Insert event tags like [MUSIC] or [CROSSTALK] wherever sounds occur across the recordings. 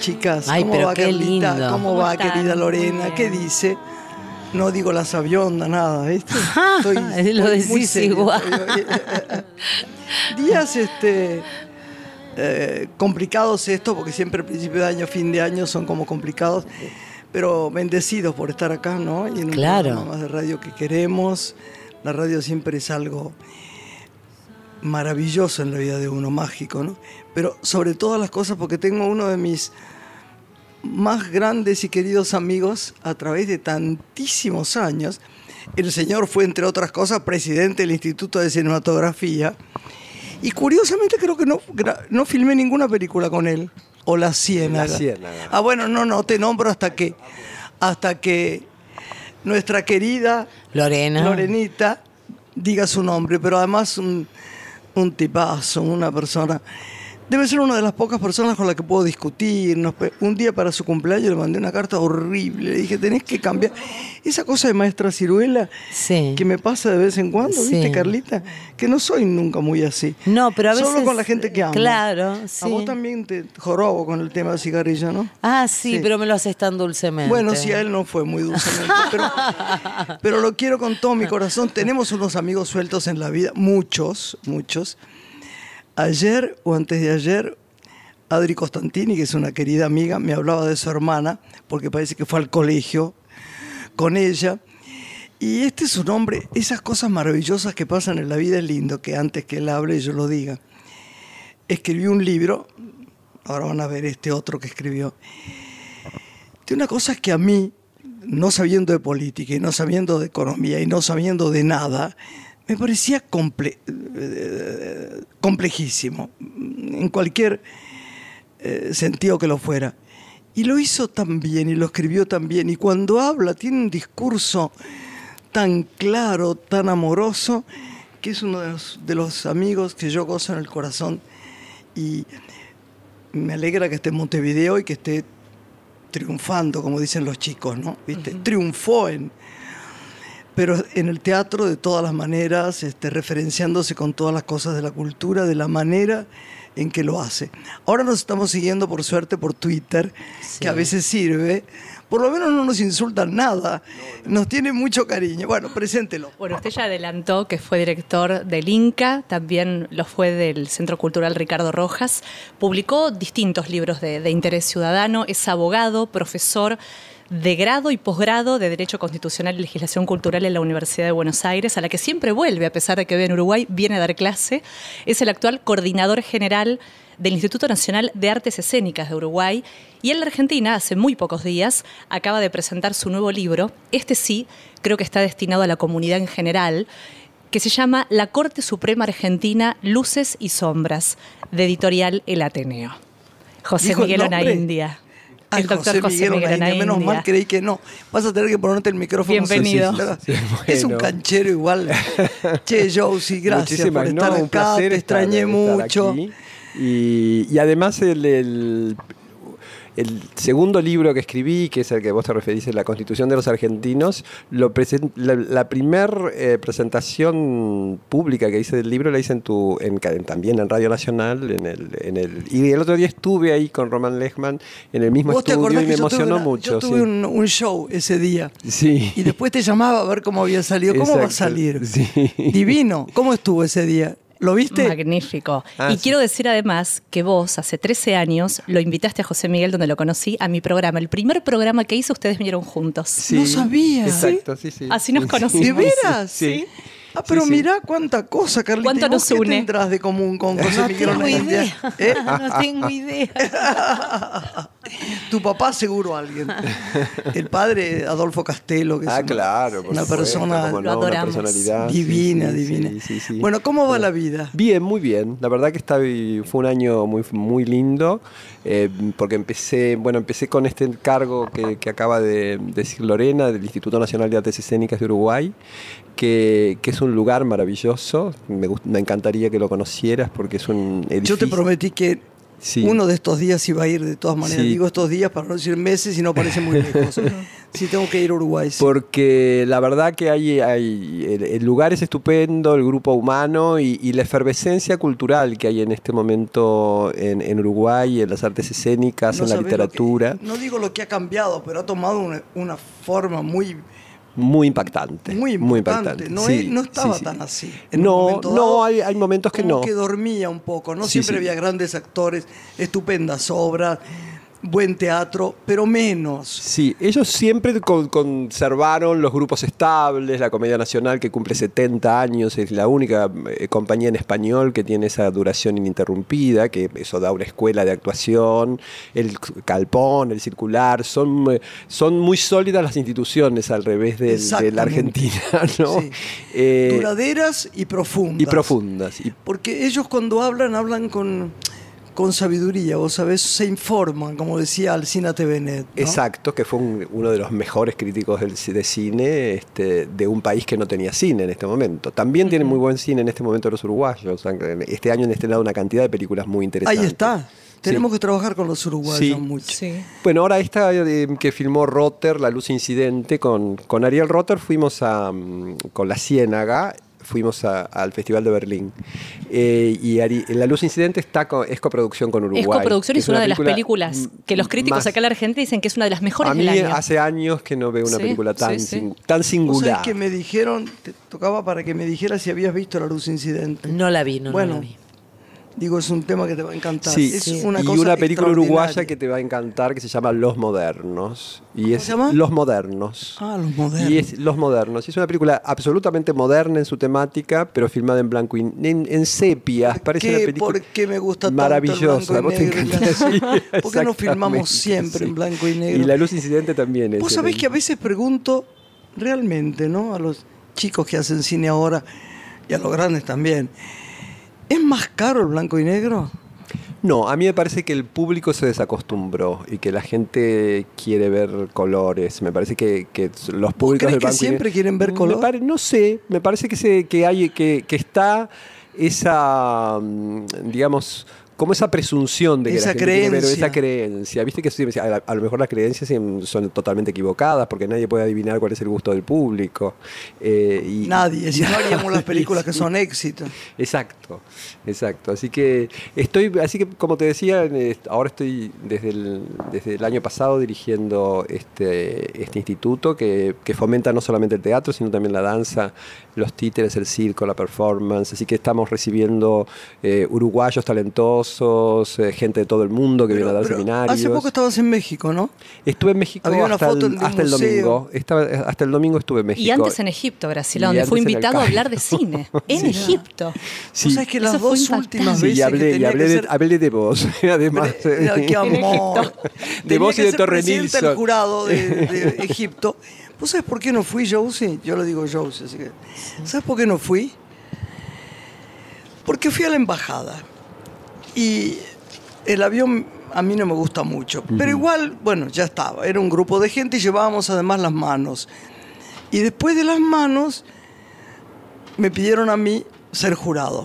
chicas. Ay, ¿Cómo pero va, qué Carlita? lindo. ¿Cómo, ¿Cómo va, están? querida Lorena? ¿Qué dice? No digo la sabionda, nada, ¿viste? [LAUGHS] [LAUGHS] Lo muy igual. estoy. [LAUGHS] Días este, eh, complicados esto, porque siempre el principio de año, fin de año son como complicados, pero bendecidos por estar acá, ¿no? Y en un Claro. programa más de radio que queremos. La radio siempre es algo maravilloso en la vida de uno, mágico, ¿no? Pero sobre todas las cosas, porque tengo uno de mis más grandes y queridos amigos a través de tantísimos años. El señor fue, entre otras cosas, presidente del Instituto de Cinematografía. Y curiosamente creo que no, no filmé ninguna película con él. O La Ciénaga. La Ciénaga. Ah, bueno, no, no, te nombro hasta que, hasta que nuestra querida Lorena. Lorenita diga su nombre, pero además un, un tipazo, una persona. Debe ser una de las pocas personas con las que puedo discutir. Un día para su cumpleaños le mandé una carta horrible. Le dije, tenés que cambiar. Esa cosa de maestra ciruela Sí. que me pasa de vez en cuando, Sí. ¿viste, Carlita? Que no soy nunca muy así. No, pero a veces. Solo con la gente que amo. Claro, A sí. vos también te jorobo con el tema del cigarrillo, ¿no? Ah, sí, Sí. pero me lo haces tan dulcemente. Bueno, sí, a él no fue muy dulcemente, [LAUGHS] pero, pero lo quiero con todo mi corazón. Tenemos unos amigos sueltos en la vida, muchos, muchos. Ayer o antes de ayer, Adri Costantini, que es una querida amiga, me hablaba de su hermana, porque parece que fue al colegio con ella. Y este es un hombre, esas cosas maravillosas que pasan en la vida es lindo que antes que él hable yo lo diga. Escribió un libro, ahora van a ver este otro que escribió, de una cosa que a mí, no sabiendo de política y no sabiendo de economía y no sabiendo de nada, me parecía comple- eh, complejísimo, en cualquier eh, sentido que lo fuera. Y lo hizo tan bien y lo escribió tan bien. Y cuando habla tiene un discurso tan claro, tan amoroso, que es uno de los, de los amigos que yo gozo en el corazón. Y me alegra que esté en Montevideo y que esté triunfando, como dicen los chicos, ¿no? ¿Viste? Triunfó en... Pero en el teatro de todas las maneras, este, referenciándose con todas las cosas de la cultura, de la manera en que lo hace. Ahora nos estamos siguiendo, por suerte, por Twitter, que a veces sirve. Por lo menos no nos insultan nada. Nos tiene mucho cariño. Bueno, preséntelo. Bueno, usted ya adelantó que fue director del Inca, también lo fue del Centro Cultural Ricardo Rojas. Publicó distintos libros de, de interés ciudadano, es abogado, profesor de grado y posgrado de Derecho Constitucional y Legislación Cultural en la Universidad de Buenos Aires, a la que siempre vuelve, a pesar de que vive en Uruguay, viene a dar clase. Es el actual coordinador general del Instituto Nacional de Artes Escénicas de Uruguay y en la Argentina, hace muy pocos días, acaba de presentar su nuevo libro. Este sí, creo que está destinado a la comunidad en general, que se llama La Corte Suprema Argentina, Luces y Sombras, de editorial El Ateneo. José ¿Dijo el Miguel? Onaindia. Ay, El doctor José Miguel Onaindia, Onaindia. Menos mal creí que no. Vas a tener que ponerte el micrófono. Bienvenido. Sí, Es un bueno. canchero igual. [LAUGHS] che, Josie, gracias Muchísimas, por no, estar un acá. placer Te extrañé estar mucho. Y, y además el, el- el segundo libro que escribí, que es el que vos te referís, La Constitución de los Argentinos, lo la, la primer eh, presentación pública que hice del libro la hice en tu, en, ca- en- también en Radio Nacional, en el, en el, y el otro día estuve ahí con Román Lechman en el mismo ¿Vos te estudio y me emocionó una- mucho. yo tuve sí. un, un show ese día? Sí. Y después te llamaba a ver cómo había salido. ¿Cómo va a salir? sí. Divino. ¿Cómo estuvo ese día? ¿Lo viste? Magnífico. Ah, y sí. quiero decir además que vos hace 13 años lo invitaste a José Miguel, donde lo conocí, a mi programa. El primer programa que hice, ustedes vinieron juntos. Sí, No sabía. Exacto, sí, sí. Así nos conocimos. ¿De veras? Sí. Ah, pero Sí, cuánta cosa, Carlita. ¿Cuánto ¿Y vos nos qué une? tendrás de común con José No Miguel tengo Onaindia? idea. ¿Eh? [LAUGHS] No tengo idea. tu papá seguro alguien. El padre Adolfo Castelo, que es Ah, una, claro. una supuesto, persona Lo no, una adoramos. personalidad. divina, sí, divina. sí, sí, sí. Bueno, ¿cómo va la vida? Bien, muy bien. La verdad que está, fue un año muy, muy lindo, eh, porque empecé, bueno, empecé con este cargo que, que acaba de decir Lorena, del Instituto Nacional de Artes Escénicas de Uruguay, que, que es un lugar maravilloso. Me, me encantaría que lo conocieras porque es un edificio. Yo te prometí que Sí. Uno de estos días iba a ir de todas maneras. Sí. Digo estos días para no decir meses y no parece muy [LAUGHS] lejos. sí, tengo que ir a Uruguay. sí. Porque la verdad que hay, hay el, el lugar es estupendo, el grupo humano y, y la efervescencia cultural que hay en este momento en, en Uruguay, en las artes escénicas, No en la lo que- literatura, no digo lo que ha cambiado, pero ha tomado una, una forma muy, muy impactante. muy importante. No, Sí, es- no estaba sí, sí. tan así. En No, no, dado, hay, hay momentos que como no. que dormía un poco. No siempre había grandes actores, estupendas obras, buen teatro, pero menos. Sí, ellos siempre con- conservaron los grupos estables, la Comedia Nacional que cumple 70 años, es la única eh, compañía en español que tiene esa duración ininterrumpida, que eso da una escuela de actuación, el Calpón, el Circular, son, eh, son muy sólidas las instituciones al revés del- de, la. Argentina, [LAUGHS] ¿no? Sí. Eh, Duraderas y profundas. y profundas. y- Porque ellos cuando hablan, hablan con, con sabiduría, vos sabés, se informan, como decía Alcina Tevenet. ¿no? Exacto, que fue un- uno de los mejores críticos del, de cine este, de un país que no tenía cine en este momento. También tienen muy buen cine en este momento los uruguayos. Este año han estrenado una cantidad de películas muy interesantes. Ahí está. Tenemos Sí. que trabajar con los uruguayos Sí. mucho. Sí. Bueno, ahora esta eh, que filmó Rotter, La Luz Incidente, con, con Ariel Rotter fuimos a, mm, con La Ciénaga, fuimos a- al Festival de Berlín. Eh, y Ari- La Luz Incidente está co- es coproducción con Uruguay. Es coproducción y que es una, de las película, películas que los críticos más- acá en la Argentina dicen que es una de las mejores A mí del año. hace años que no veo una Sí, película tan, sí, sí. sin- tan singular. que me dijeron, te tocaba para que me dijeras si habías visto La Luz Incidente. No la vi, no, no bueno, la vi. Digo, es un tema que te va a encantar. Sí, es sí. una y cosa una película uruguaya que te va a encantar que se llama Los Modernos. Y es se llama? Los Modernos. Ah, los modernos. Y es Los Modernos. Y es una película absolutamente moderna en su temática, pero filmada en blanco y en, en sepias. ¿Por Parece qué, una película por qué me gusta tanto maravillosa. el blanco ¿Vos y te negro? encanta? [LAUGHS] Sí, ¿Por qué no filmamos siempre sí. en blanco y negro? Y La Luz Incidente también es. Vos sabés que a veces pregunto realmente, ¿no? A los chicos que hacen cine ahora y a los grandes también. ¿Es más caro el blanco y negro? No, a mí me parece que el público se desacostumbró y que la gente quiere ver colores. Me parece que, que los públicos crees del que y siempre quieren ver Me color? pare- no sé, me parece que, se, que hay que, que está esa, mm, digamos, como esa presunción de que Esa la gente quiere ver, creencia. esa creencia. Viste que a, lo mejor las creencias sí son totalmente equivocadas porque nadie puede adivinar cuál es el gusto del público. Eh, y- Nadie, si no haríamos las [LAUGHS] películas que son éxitos. Exacto, exacto. Así que estoy, así que como te decía, ahora estoy desde el, desde el año pasado dirigiendo este, este instituto que, que fomenta no solamente el teatro, sino también la danza, los títeres, el circo, la performance. Así que estamos recibiendo eh, uruguayos talentosos, eh, gente de todo el mundo que viene a dar Pero seminarios. Hace poco estabas en México, ¿no? Estuve en México Había una hasta, foto el, de hasta el domingo. Estaba, hasta el domingo estuve en México. Y antes en Egipto, Brasil, Y donde fue el invitado a hablar de cine. [LAUGHS] En Sí. Egipto. Sí. Vos sabés que las Eso dos últimas Sí, veces y que hablé, y tenía hablé que de, ser- hablé de vos, [LAUGHS] además. Mira, qué amor. [LAUGHS] De vos y que de ser Torre presidente del Nilsson. jurado de, de Egipto. ¿Vos sabés por qué no fui, Josie? Yo lo digo Josie, así que... ¿Sabes por qué no fui? Porque fui a la embajada. Y el avión a mí no me gusta mucho. Pero igual, bueno, ya estaba. Era un grupo de gente y llevábamos además las manos. Y después de las manos, me pidieron a mí ser jurado.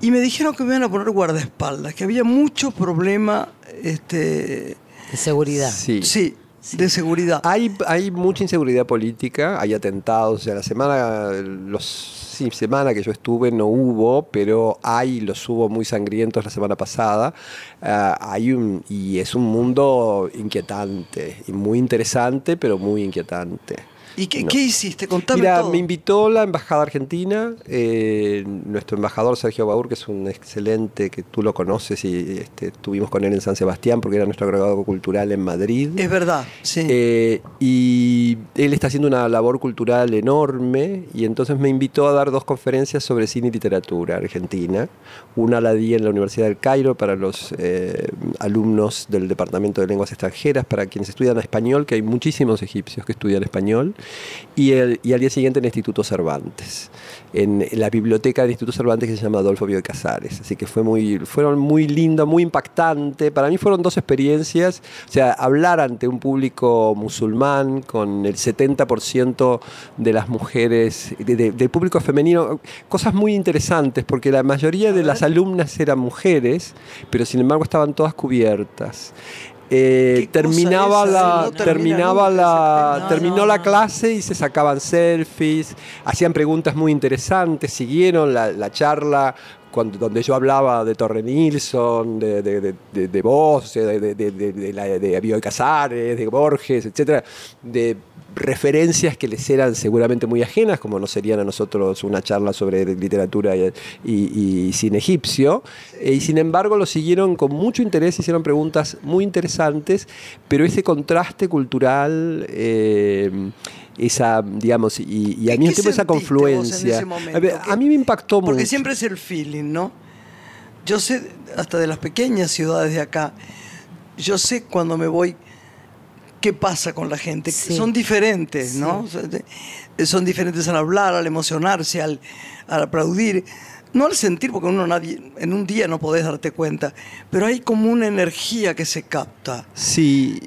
Y me dijeron que me iban a poner guardaespaldas, que había mucho problema este, De seguridad. Sí. sí, de seguridad. Hay, hay mucha inseguridad política, hay atentados. O sea, la semana, los, sí, semana que yo estuve no hubo, pero hay, los hubo muy sangrientos la semana pasada. Ah, hay un, y es un mundo inquietante y muy interesante, pero muy inquietante. ¿Y qué, No. qué hiciste? Contame Mira, todo. me invitó la embajada argentina, eh, nuestro embajador Sergio Baur, que es un excelente, que tú lo conoces y este, estuvimos con él en San Sebastián porque era nuestro agregado cultural en Madrid. Es verdad, sí. Eh, y él está haciendo una labor cultural enorme y entonces me invitó a dar dos conferencias sobre cine y literatura argentina. Una la di en la Universidad del Cairo para los eh, alumnos del Departamento de Lenguas Extranjeras, para quienes estudian español, que hay muchísimos egipcios que estudian español. Y, el, y al día siguiente en el Instituto Cervantes, en la biblioteca del Instituto Cervantes que se llama Adolfo Bioy Casares. Así que fue muy, fueron muy lindas, muy impactante. Para mí fueron dos experiencias, o sea, hablar ante un público musulmán con el 70% de las mujeres, de- de- del público femenino, cosas muy interesantes, porque la mayoría de las alumnas eran mujeres, pero sin embargo estaban todas cubiertas. Eh, ¿Qué cosa terminaba la, No terminaba la, no, terminó no, la clase y se sacaban selfies, hacían preguntas muy interesantes, siguieron la, la charla cuando, donde yo hablaba de Torre Nilsson, de, de, de, de, de Vos, de, de, la- Bioy Casares, de Borges, etcétera, de referencias que les eran seguramente muy ajenas, como no serían a nosotros una charla sobre literatura y, y- y cine egipcio, Eh, y sin embargo lo siguieron con mucho interés, hicieron preguntas muy interesantes, pero ese contraste cultural, eh, esa, digamos, y, y al ¿Qué mismo tiempo esa confluencia, momento? a, ver, ¿Qué- a mí me impactó Porque mucho. siempre es el feeling, ¿no? Yo sé, hasta de las pequeñas ciudades de acá, yo sé cuando me voy qué pasa con la gente. Sí. Son diferentes, ¿no? Son diferentes al hablar, al emocionarse, al, al aplaudir. No al sentir, porque uno nadie, en un día no podés darte cuenta, pero hay como una energía que se capta. Sí,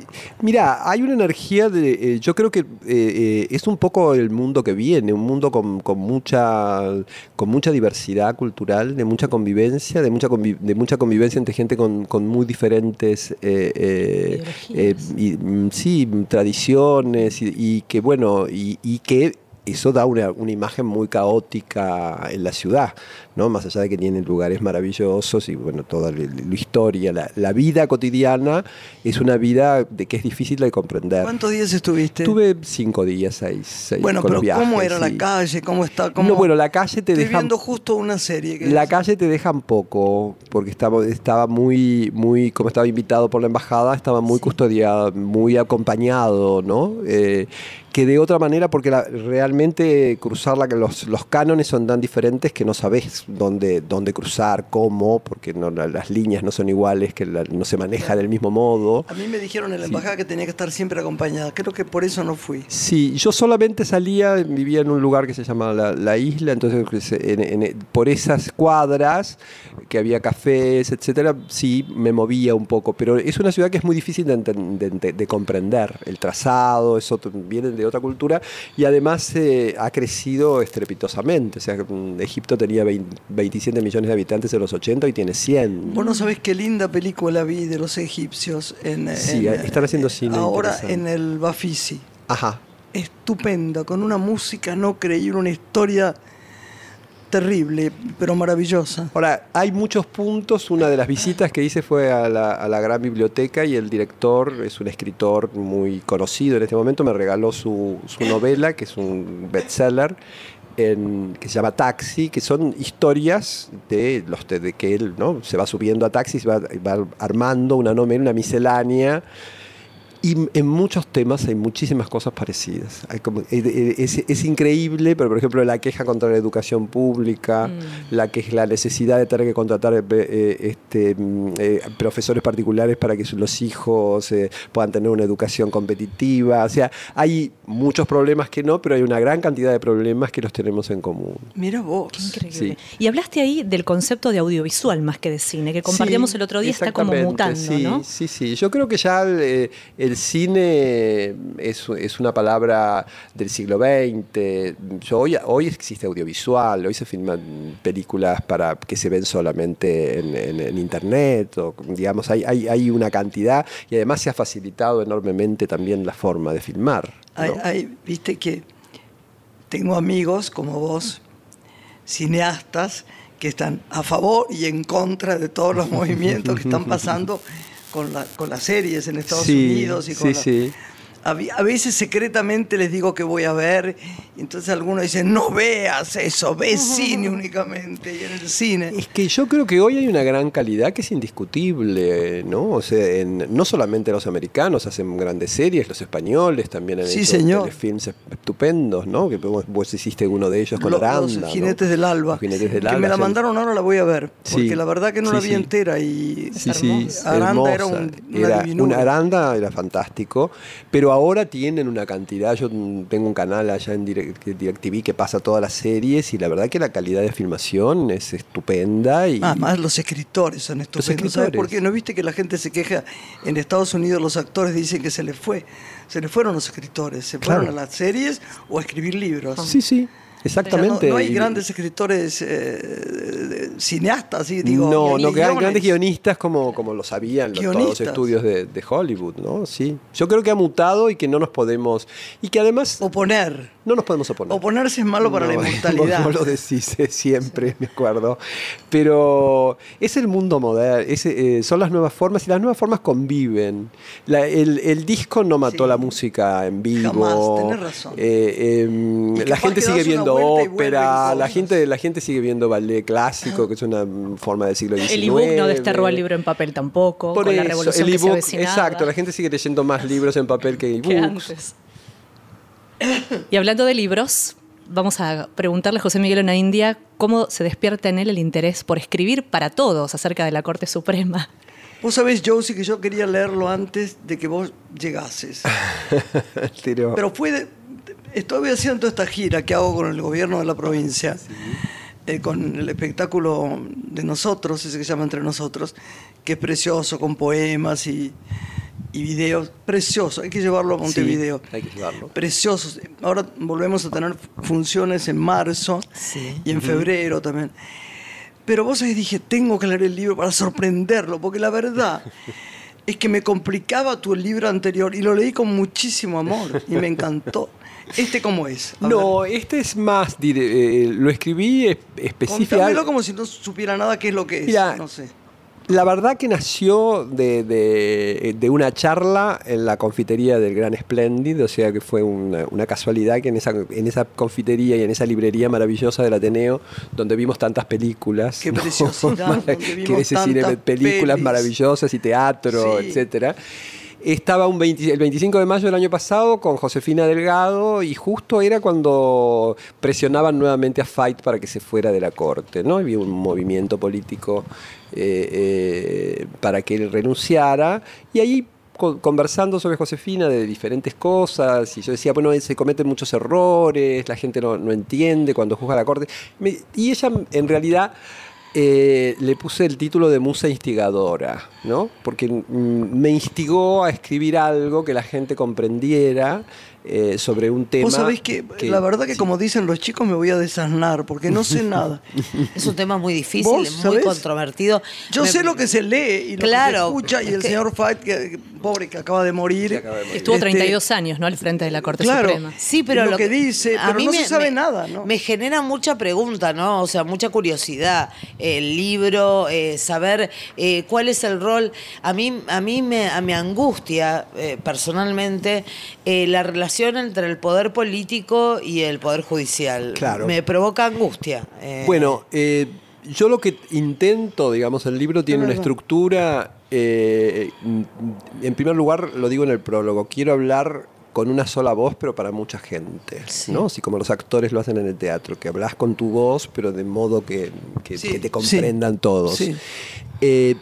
mira, hay una energía de, eh, yo creo que eh, eh, es un poco el mundo que viene, un mundo con, con mucha, con mucha diversidad cultural, de mucha convivencia, de mucha, convi- de mucha convivencia entre gente con, con muy diferentes, eh, eh, eh, y, mm, sí, tradiciones y, y que bueno, y, y que eso da una, una imagen muy caótica en la ciudad, ¿no? Más allá de que tiene lugares maravillosos y bueno, toda la, la historia, la, la vida cotidiana es una vida de que es difícil de comprender. ¿Cuántos días estuviste? Tuve cinco días, seis, seis bueno, con pero viajes, ¿cómo era la calle? ¿Cómo está? ¿Cómo... No, bueno, la calle te Estoy dejan viendo justo una serie. Que la es- calle te dejan poco, porque estaba, estaba muy, muy, como estaba invitado por la embajada, estaba muy custodiado, muy acompañado, ¿no? Eh, que de otra manera, porque la- realmente cruzar la, los, los cánones son tan diferentes que no sabes dónde, dónde cruzar, cómo, porque no, las líneas no son iguales, que la- no se maneja del mismo modo. A mí me dijeron en la embajada que tenía que estar siempre acompañada. Creo que por eso no fui. Sí, yo solamente salía, vivía en un lugar que se llama La, La Isla, entonces en- en- por esas cuadras que había cafés, etcétera, sí me movía un poco, pero es una ciudad que es muy difícil de, enten- de- de- de comprender. El trazado, es otro- viene de otra cultura y además eh, ha crecido estrepitosamente. O sea, mm, Egipto tenía 20 27 millones de habitantes en los 80 y tiene 100. Vos no sabés qué linda película vi de los egipcios. En, Sí, en, están haciendo cine Ahora en el Bafisi. Ajá. Estupenda, con una música no creíble, una historia terrible, pero maravillosa. Ahora, hay muchos puntos. Una de las visitas que hice fue a la, a la gran biblioteca y el director es un escritor muy conocido en este momento. Me regaló su, su novela, que es un bestseller, que se llama Taxi, que son historias de los de, que él ¿no? se va subiendo a taxi, se va, armando una una miscelánea. Y en muchos temas hay muchísimas cosas parecidas. Hay como- eh, eh, es, es increíble, pero por ejemplo la queja contra la educación pública, la que la necesidad de tener que contratar eh, este, mm, eh, profesores particulares para que los hijos eh, puedan tener una educación competitiva. O sea, hay muchos problemas que no, pero hay una gran cantidad de problemas que los tenemos en común. Mira vos. Increíble. Sí. Y hablaste ahí del concepto de audiovisual más que de cine, que compartíamos Sí, el otro día, está como mutando, sí, ¿no? Sí, sí. Yo creo que ya el, el cine es, es una palabra del siglo XX. Yo, hoy, hoy existe audiovisual, hoy se filman películas para que se ven solamente en, en- en internet. O, digamos, hay, hay, hay una cantidad y además se ha facilitado enormemente también la forma de filmar. ¿no? Hay- hay- Viste que tengo amigos como vos, cineastas, que están a favor y en contra de todos los [LAUGHS] movimientos que están pasando con, la- con las series en Estados Sí, Unidos y con sí, la- sí. A, veces secretamente les digo que voy a ver, y entonces algunos dicen, no veas eso, ve cine únicamente, y en el cine. Es que yo creo que hoy hay una gran calidad que es indiscutible, ¿no? O sea, en- no solamente los americanos hacen grandes series, los españoles también han Sí, hecho señor. telefilms estupendos, ¿no? Que vos, vos hiciste uno de ellos con Aranda. los ¿no? Jinetes del Alba. Los Jinetes del que Alba. me la hacen- mandaron ahora, la voy a ver. Porque Sí, la verdad que no sí, la vi sí. entera y Sí, sí, Aranda era, hermosa. un- una Era- divinura. Aranda era fantástico, pero ahora tienen una cantidad, yo tengo un canal allá en Direct- DirecTV que pasa todas las series y la verdad que la calidad de filmación es estupenda y Además, los escritores son estupendos. ¿Sabes por qué? ¿No viste que la gente se queja? En Estados Unidos los actores dicen que se les fue. Se les fueron los escritores. Se fueron Claro. a las series o a escribir libros. sí, sí, exactamente. No, no hay grandes escritores eh, cineastas, sí, digo. no, no, guiones. gran- grandes guionistas como, como lo sabían los- todos los estudios de, de Hollywood, ¿no? Sí. Yo creo que ha mutado y que no nos podemos. Y que además Oponer. No nos podemos oponer. Oponerse es malo para No, [LAUGHS] la inmortalidad. Vos lo decís eh, siempre, me acuerdo. Pero es el mundo moderno, es, eh, son las nuevas formas y las nuevas formas conviven. La- el, el disco no mató Sí. la música en vivo. Jamás, tenés razón. Eh, em, la gente sigue viendo ópera, la gente, la gente sigue viendo ballet clásico, que es una forma del siglo XIX. El ebook no desterró al libro en papel tampoco, Por con la revolución el que se exacto, la gente sigue leyendo más libros en papel que [LAUGHS] ebooks. que antes. Y hablando de libros, vamos a preguntarle a José Miguel Ona India cómo se despierta en él el interés por escribir para todos acerca de la Corte Suprema. Vos sabés, Josie, que yo quería leerlo antes de que vos llegases. [LAUGHS] Pero- Pero fue. de- estoy haciendo esta gira que hago con el gobierno de la provincia, eh, con el espectáculo de nosotros, ese que se llama Entre Nosotros, que es precioso, con poemas y, y videos. Precioso, hay que llevarlo a Montevideo. hay que llevarlo. Preciosos. Ahora volvemos a tener funciones en marzo Sí. y en febrero también. Pero vos ahí dije, tengo que leer el libro para sorprenderlo, porque la verdad es que me complicaba tu libro anterior y lo leí con muchísimo amor y me encantó. ¿Este cómo es? A No, ver, este es más, dire- eh, lo escribí es- específica. contámelo como si no supiera nada qué es lo que es. Mira, no sé. La verdad que nació de, de- de una charla en la confitería del Gran Splendid, o sea que fue una, una casualidad que en esa, en esa confitería y en esa librería maravillosa del Ateneo, donde vimos tantas películas, Qué ¿no? preciosidad, [LAUGHS] que ese cine, tantas películas pelis. maravillosas y teatro, Sí. etcétera. Estaba un 20 el 25 de mayo del año pasado con Josefina Delgado y justo era cuando presionaban nuevamente a Fight para que se fuera de la corte. ¿no? Había un movimiento político eh, eh, para que él renunciara y ahí co- conversando sobre Josefina de diferentes cosas y yo decía, bueno, se cometen muchos errores, la gente no, no entiende cuando juzga la corte. Y ella en realidad eh, le puse el título de musa instigadora, ¿no? Porque mm, me instigó a escribir algo que la gente comprendiera eh, sobre un tema. Vos sabés que, la verdad que sí. como dicen los chicos me voy a desasnar porque no sé [LAUGHS] nada. Es un tema muy difícil, ¿Vos muy sabés? controvertido. Yo Me- sé lo que se lee y lo Claro, que se escucha y es el que- señor Fight, que, pobre que acaba de morir. Que acaba de morir. Estuvo Este, 32 años, ¿no? Al frente de la Corte Claro. Suprema. Sí, pero lo que dice, a pero mí no me- se sabe me- nada, ¿no? Me genera mucha pregunta, ¿no? O sea, mucha curiosidad. El libro, eh, saber eh, cuál es el rol. A mí, a mí me, a- me angustia eh, personalmente eh, la relación entre el poder político y el poder judicial. Claro. Me provoca angustia. eh, Bueno, eh, yo lo que intento, digamos, el libro tiene una estructura, eh, en primer lugar, lo digo en el prólogo, quiero hablar con una sola voz, pero para mucha gente, Sí. ¿no? Así como los actores lo hacen en el teatro, que hablas con tu voz, pero de modo que, que- Sí, que te sí. comprendan todos. Sí. Eh,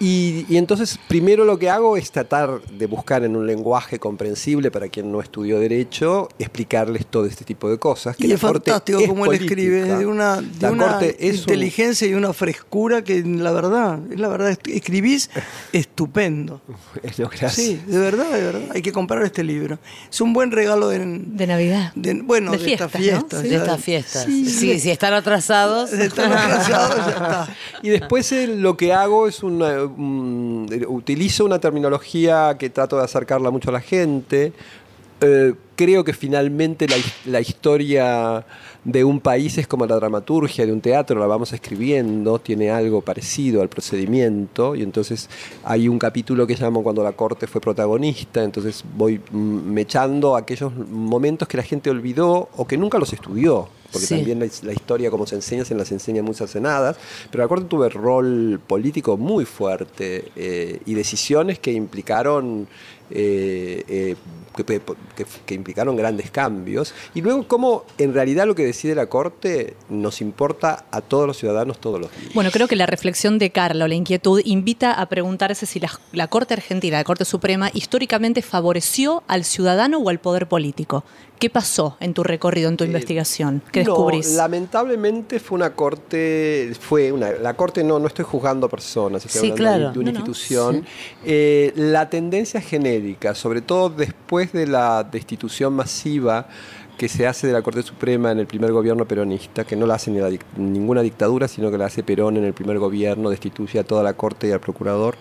y, y entonces, primero lo que hago es tratar de buscar en un lenguaje comprensible para quien no estudió Derecho, explicarles todo este tipo de cosas. que Y la es Corte fantástico es como él escribe, política. de una, de La una es un- inteligencia y una frescura que la verdad, es la verdad, escribís [LAUGHS] estupendo. [LAUGHS] No, gracias. Sí, de verdad, de verdad. Hay que comprar este libro. Es un buen regalo de, De Navidad. de- bueno, De de, fiestas, estas ¿no? Sí. de estas fiestas. Sí, Sí, sí. si están atrasados. Están atrasados, ya está. [LAUGHS] Y después eh, lo que hago es una, un- utilizo una terminología que trato de acercarla mucho a la gente. Eh, creo que finalmente la, la historia de un país es como la dramaturgia de un teatro, la vamos escribiendo, tiene algo parecido al procedimiento, y entonces hay un capítulo que llamo cuando la corte fue protagonista, entonces voy mm, mechando aquellos momentos que la gente olvidó o que nunca los estudió, porque Sí. también la, la historia como se enseña se las enseña muy cercenadas, pero la corte tuvo rol político muy fuerte eh, y decisiones que implicaron eh, eh, que, que- que implicaron grandes cambios, y luego cómo en realidad lo que decide la Corte nos importa a todos los ciudadanos todos los días. Bueno, creo que la reflexión de Carla o la inquietud invita a preguntarse si la, Corte Argentina, la Corte Suprema, históricamente favoreció al ciudadano o al poder político. ¿Qué pasó en tu recorrido, en tu eh, investigación? ¿Qué descubrís? lamentablemente fue una corte, fue una, la corte no, no estoy juzgando personas, estoy hablando de una institución. Eh, la tendencia genérica, sobre todo después de la destitución masiva que se hace de la Corte Suprema en el primer gobierno peronista, que no la hace ni ninguna dictadura, sino que la hace Perón en el primer gobierno, destituye a toda la Corte y al Procurador.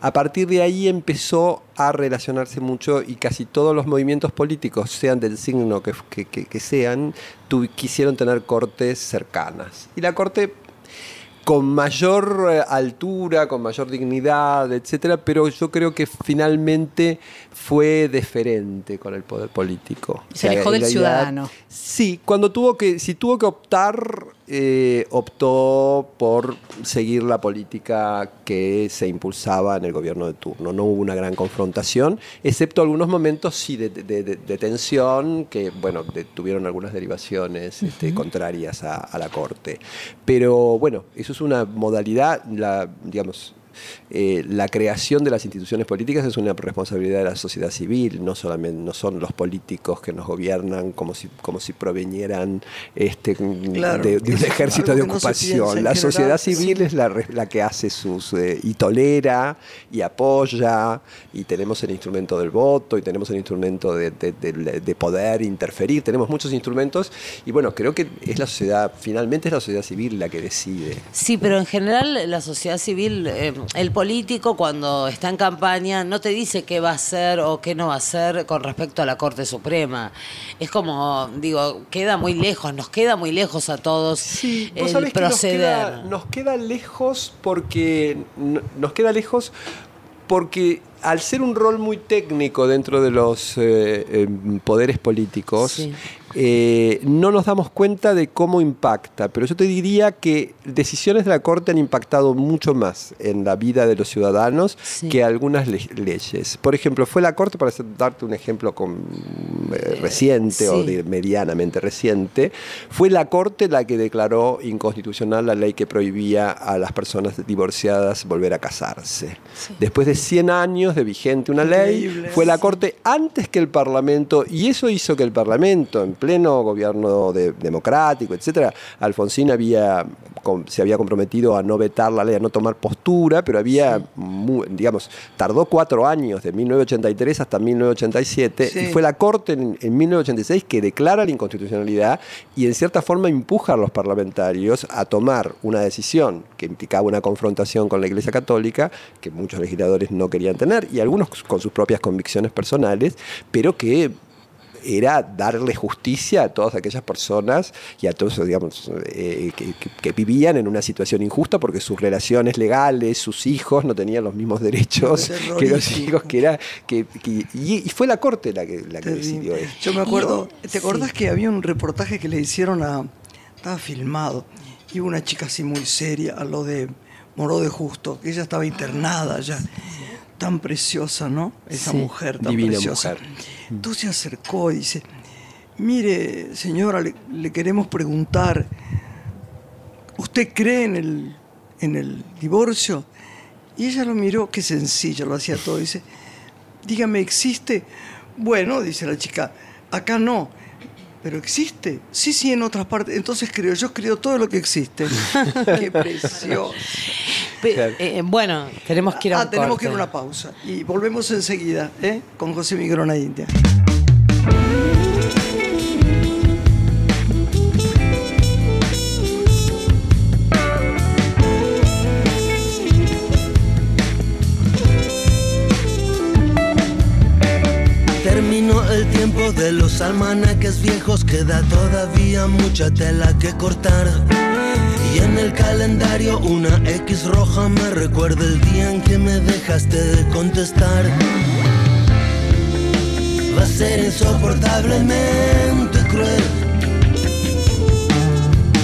A partir de ahí empezó a relacionarse mucho y casi todos los movimientos políticos, sean del signo que, que, sean, quisieron tener cortes cercanas. Y la Corte con mayor eh, altura, con mayor dignidad, etcétera, pero yo creo que finalmente fue deferente con el poder político. Se alejó del ciudadano. Sí, cuando tuvo que, si tuvo que optar eh, optó por seguir la política que se impulsaba en el gobierno de turno. No hubo una gran confrontación, excepto algunos momentos sí de, tensión que, bueno, tuvieron algunas derivaciones este, contrarias a, a, la Corte. Pero bueno, eso es una modalidad, la, digamos, eh, la creación de las instituciones políticas es una responsabilidad de la sociedad civil, no solamente no son los políticos que nos gobiernan como si, como si provenieran este, de, un ejército de ocupación. la sociedad civil es la, la, que hace sus eh, y tolera y apoya y tenemos el instrumento del voto y tenemos el instrumento de, de, poder interferir, tenemos muchos instrumentos y bueno, creo que es la sociedad, finalmente es la sociedad civil la que decide. Sí, pero en general la sociedad civil eh, el político cuando está en campaña no te dice qué va a hacer o qué no va a hacer con respecto a la Corte Suprema. Es como, digo, queda muy lejos, nos queda muy lejos a todos el proceder. nos, queda, lejos porque nos queda lejos porque al ser un rol muy técnico dentro de los eh, em, poderes políticos, eh, no nos damos cuenta de cómo impacta, pero yo te diría que decisiones de la Corte han impactado mucho más en la vida de los ciudadanos que algunas leyes. Por ejemplo, fue la Corte, para darte un ejemplo con, eh, reciente o medianamente reciente, fue la Corte la que declaró inconstitucional la ley que prohibía a las personas divorciadas volver a casarse. Después de 100 años de vigente una ley, fue la Corte antes que el Parlamento, y eso hizo que el Parlamento, en pleno gobierno democrático, etcétera, Alfonsín había, se había comprometido a no vetar la ley, a no tomar postura, pero había, digamos, tardó cuatro años, de 1983 hasta 1987, y fue la Corte en, 1986 que declara la inconstitucionalidad y en cierta forma empuja a los parlamentarios a tomar una decisión que implicaba una confrontación con la Iglesia Católica, que muchos legisladores no querían tener, y algunos con sus propias convicciones personales, pero que era darle justicia a todas aquellas personas y a todos, digamos, eh, que, vivían en una situación injusta porque sus relaciones legales, sus hijos no tenían los mismos derechos que los hijos que era que, y, fue la corte la que, la que decidió esto. Yo me acuerdo, ¿te acordás que había un reportaje que le hicieron a estaba filmado y una chica así muy seria a lo de Moró de Justo, que ella estaba internada ya tan preciosa, ¿no? Esa mujer tan preciosa. Mujer. Entonces se acercó y dice, mire, señora, le, queremos preguntar, ¿usted cree en el, en el divorcio? Y ella lo miró, qué sencillo, lo hacía todo. Dice, dígame, ¿existe? Bueno, dice la chica, acá no. Pero existe. Sí, sí, en otras partes. Entonces creo, yo creo todo lo que existe. [LAUGHS] Qué precioso. Eh, eh, bueno, tenemos que ir a ah, tenemos que ir a una pausa. Y volvemos enseguida, ¿eh? Con José Migrona India. Los almanaques viejos, queda todavía mucha tela que cortar. Y en el calendario una X roja me recuerda el día en que me dejaste de contestar. Va a ser insoportablemente cruel.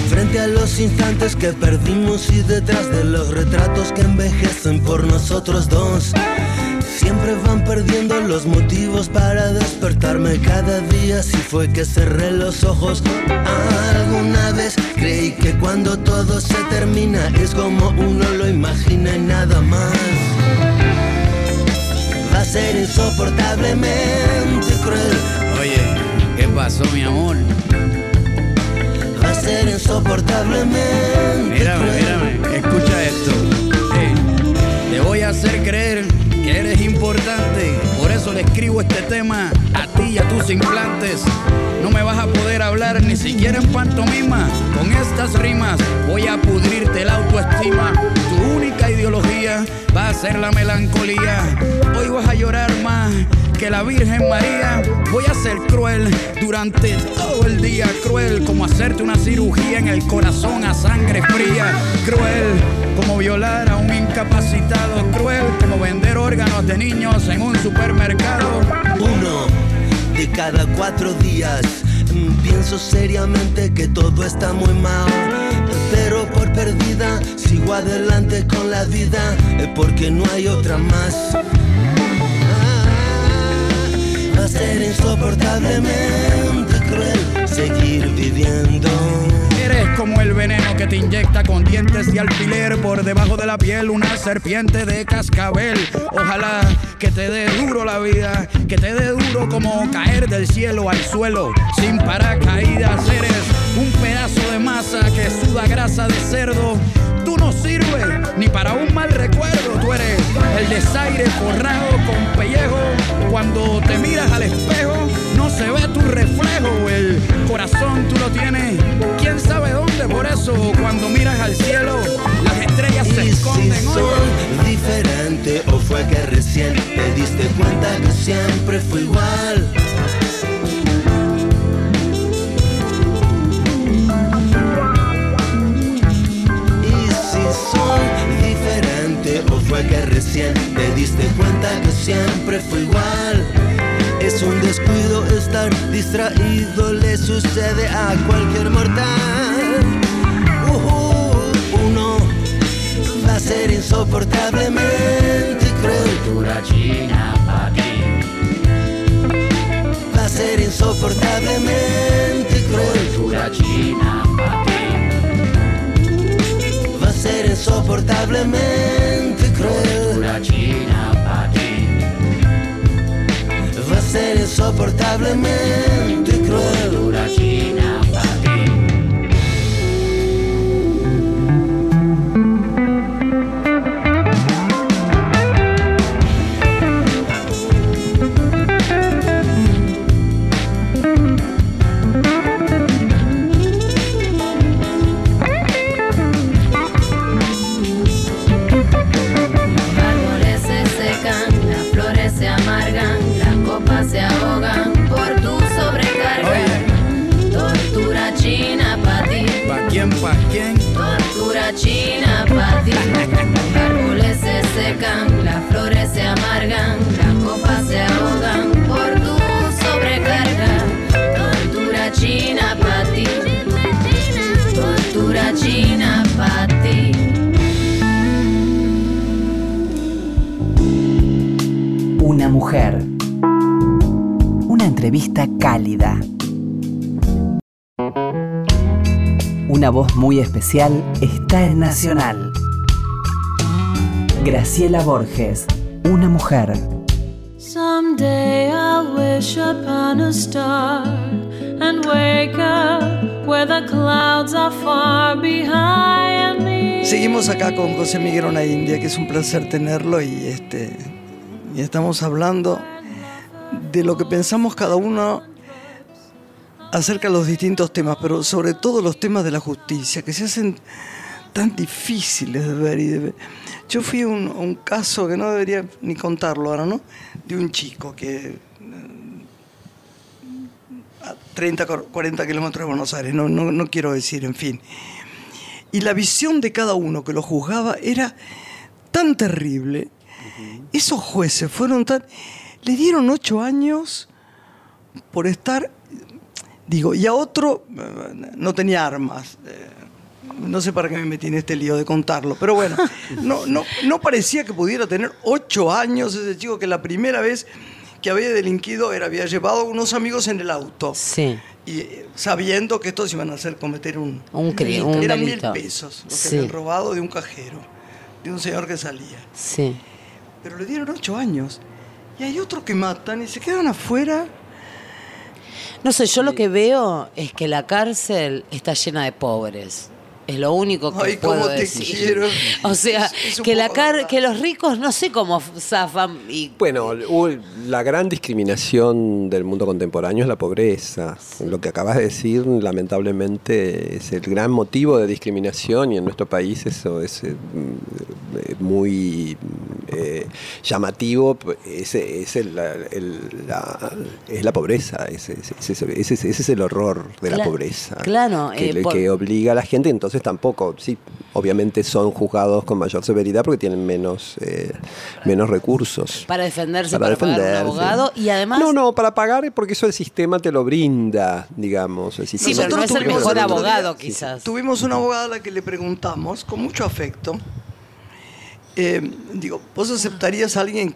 Frente a los instantes que perdimos y detrás de los retratos que envejecen por nosotros dos. Siempre van perdiendo los motivos para despertarme cada día. Si fue que cerré los ojos alguna vez, creí que cuando todo se termina es como uno lo imagina y nada más. Va a ser insoportablemente cruel. Oye, ¿qué pasó, mi amor? Va a ser insoportablemente Mírame, cruel. mírame, escucha esto. Te voy a hacer creer eres importante. Por eso le escribo este tema a ti y a tus implantes. No me vas a poder hablar ni siquiera en pantomima. Con estas rimas voy a pudrirte la autoestima. Tu única ideología va a ser la melancolía. Hoy vas a llorar más que la Virgen María. Voy a ser cruel durante todo el día. Cruel como hacerte una cirugía en el corazón a sangre fría. Cruel como violar a un incapacitado. Cruel como vender órganos de niños en un supermercado. Uno de cada cuatro días mm, pienso seriamente que todo está muy mal. Pero por perdida sigo adelante con la vida eh, porque no hay otra más. Ser insoportablemente cruel seguir viviendo. Eres como el veneno que te inyecta con dientes de alfiler por debajo de la piel una serpiente de cascabel. Ojalá que te dé duro la vida, que te dé duro como caer del cielo al suelo sin paracaídas. Eres un pedazo de masa que suda grasa de cerdo. Tú no sirves ni para un mal recuerdo. Tú eres el desaire forrado con pellejo. Cuando te miras al espejo, no se ve tu reflejo. El corazón tú lo tienes, quién sabe dónde. Por eso, cuando miras al cielo, las estrellas se si esconden. Oye, soy diferente o fue que recién te diste cuenta que siempre fue igual. Fue que recién te diste cuenta que siempre fue igual. Es un descuido estar distraído, le sucede a cualquier mortal. Ujú, uno va a ser insoportablemente cruel. Va a ser insoportablemente cruel. Va a ser insoportablemente cruel. Va a ser insoportablemente cruel. árboles las flores se amargan, las copas se ahogan por tu sobrecarga. Tortura china pa' ti, tortura china pa' ti. Una mujer. Una entrevista cálida. Una voz muy especial está en Nacional. Graciela Borges, una mujer. Someday I'll wish upon a star and wake up where the clouds are far behind me. Seguimos acá con José Miguel Ona India, que es un placer tenerlo y este y estamos hablando de lo que pensamos cada uno acerca de los distintos temas, pero sobre todo los temas de la justicia, que se hacen tan difíciles de ver y de ver. Yo fui a un, un caso que no debería ni contarlo ahora, ¿no? De un chico que eh, a 30, 40 kilómetros de Buenos Aires, no, no, no quiero decir, en fin. Y la visión de cada uno que lo juzgaba era tan terrible. Esos jueces fueron tan... Le dieron ocho años por estar... Digo, y a otro eh, no tenía armas. No sé para qué me metí en este lío de contarlo, pero bueno, no, no, no parecía que pudiera tener ocho años ese chico que la primera vez que había delinquido era, había llevado a unos amigos en el auto. Sí. Y eh, sabiendo que estos iban a hacer cometer un, Un cri- un Eran delito. mil pesos, lo que Sí. habían robado de un cajero, de un señor que salía. Sí. Pero le dieron ocho años. Y hay otros que matan y se quedan afuera. No sé, yo lo que veo es que la cárcel está llena de pobres. Es lo único que Ay, puedo cómo te decir. quiero. O sea, Es- es que la car que los ricos no sé cómo zafan y Bueno, la gran discriminación del mundo contemporáneo es la pobreza. Lo que acabas de decir, lamentablemente, es el gran motivo de discriminación y en nuestro país eso es eh, eh, muy eh, llamativo. Ese, es, el- la, el- la- es la pobreza, ese, ese- ese- ese- ese es el horror de la pobreza. claro, que, eh, por- que obliga a la gente, entonces tampoco, sí, obviamente son juzgados con mayor severidad porque tienen menos, eh, menos recursos. para defenderse, para, pagar un abogado y además No, no, para pagar porque eso el sistema te lo brinda, digamos. El Sí, sistema pero no es el mejor abogado, quizás. Tuvimos una abogada a la que le preguntamos con mucho afecto. eh, digo, ¿vos aceptarías a alguien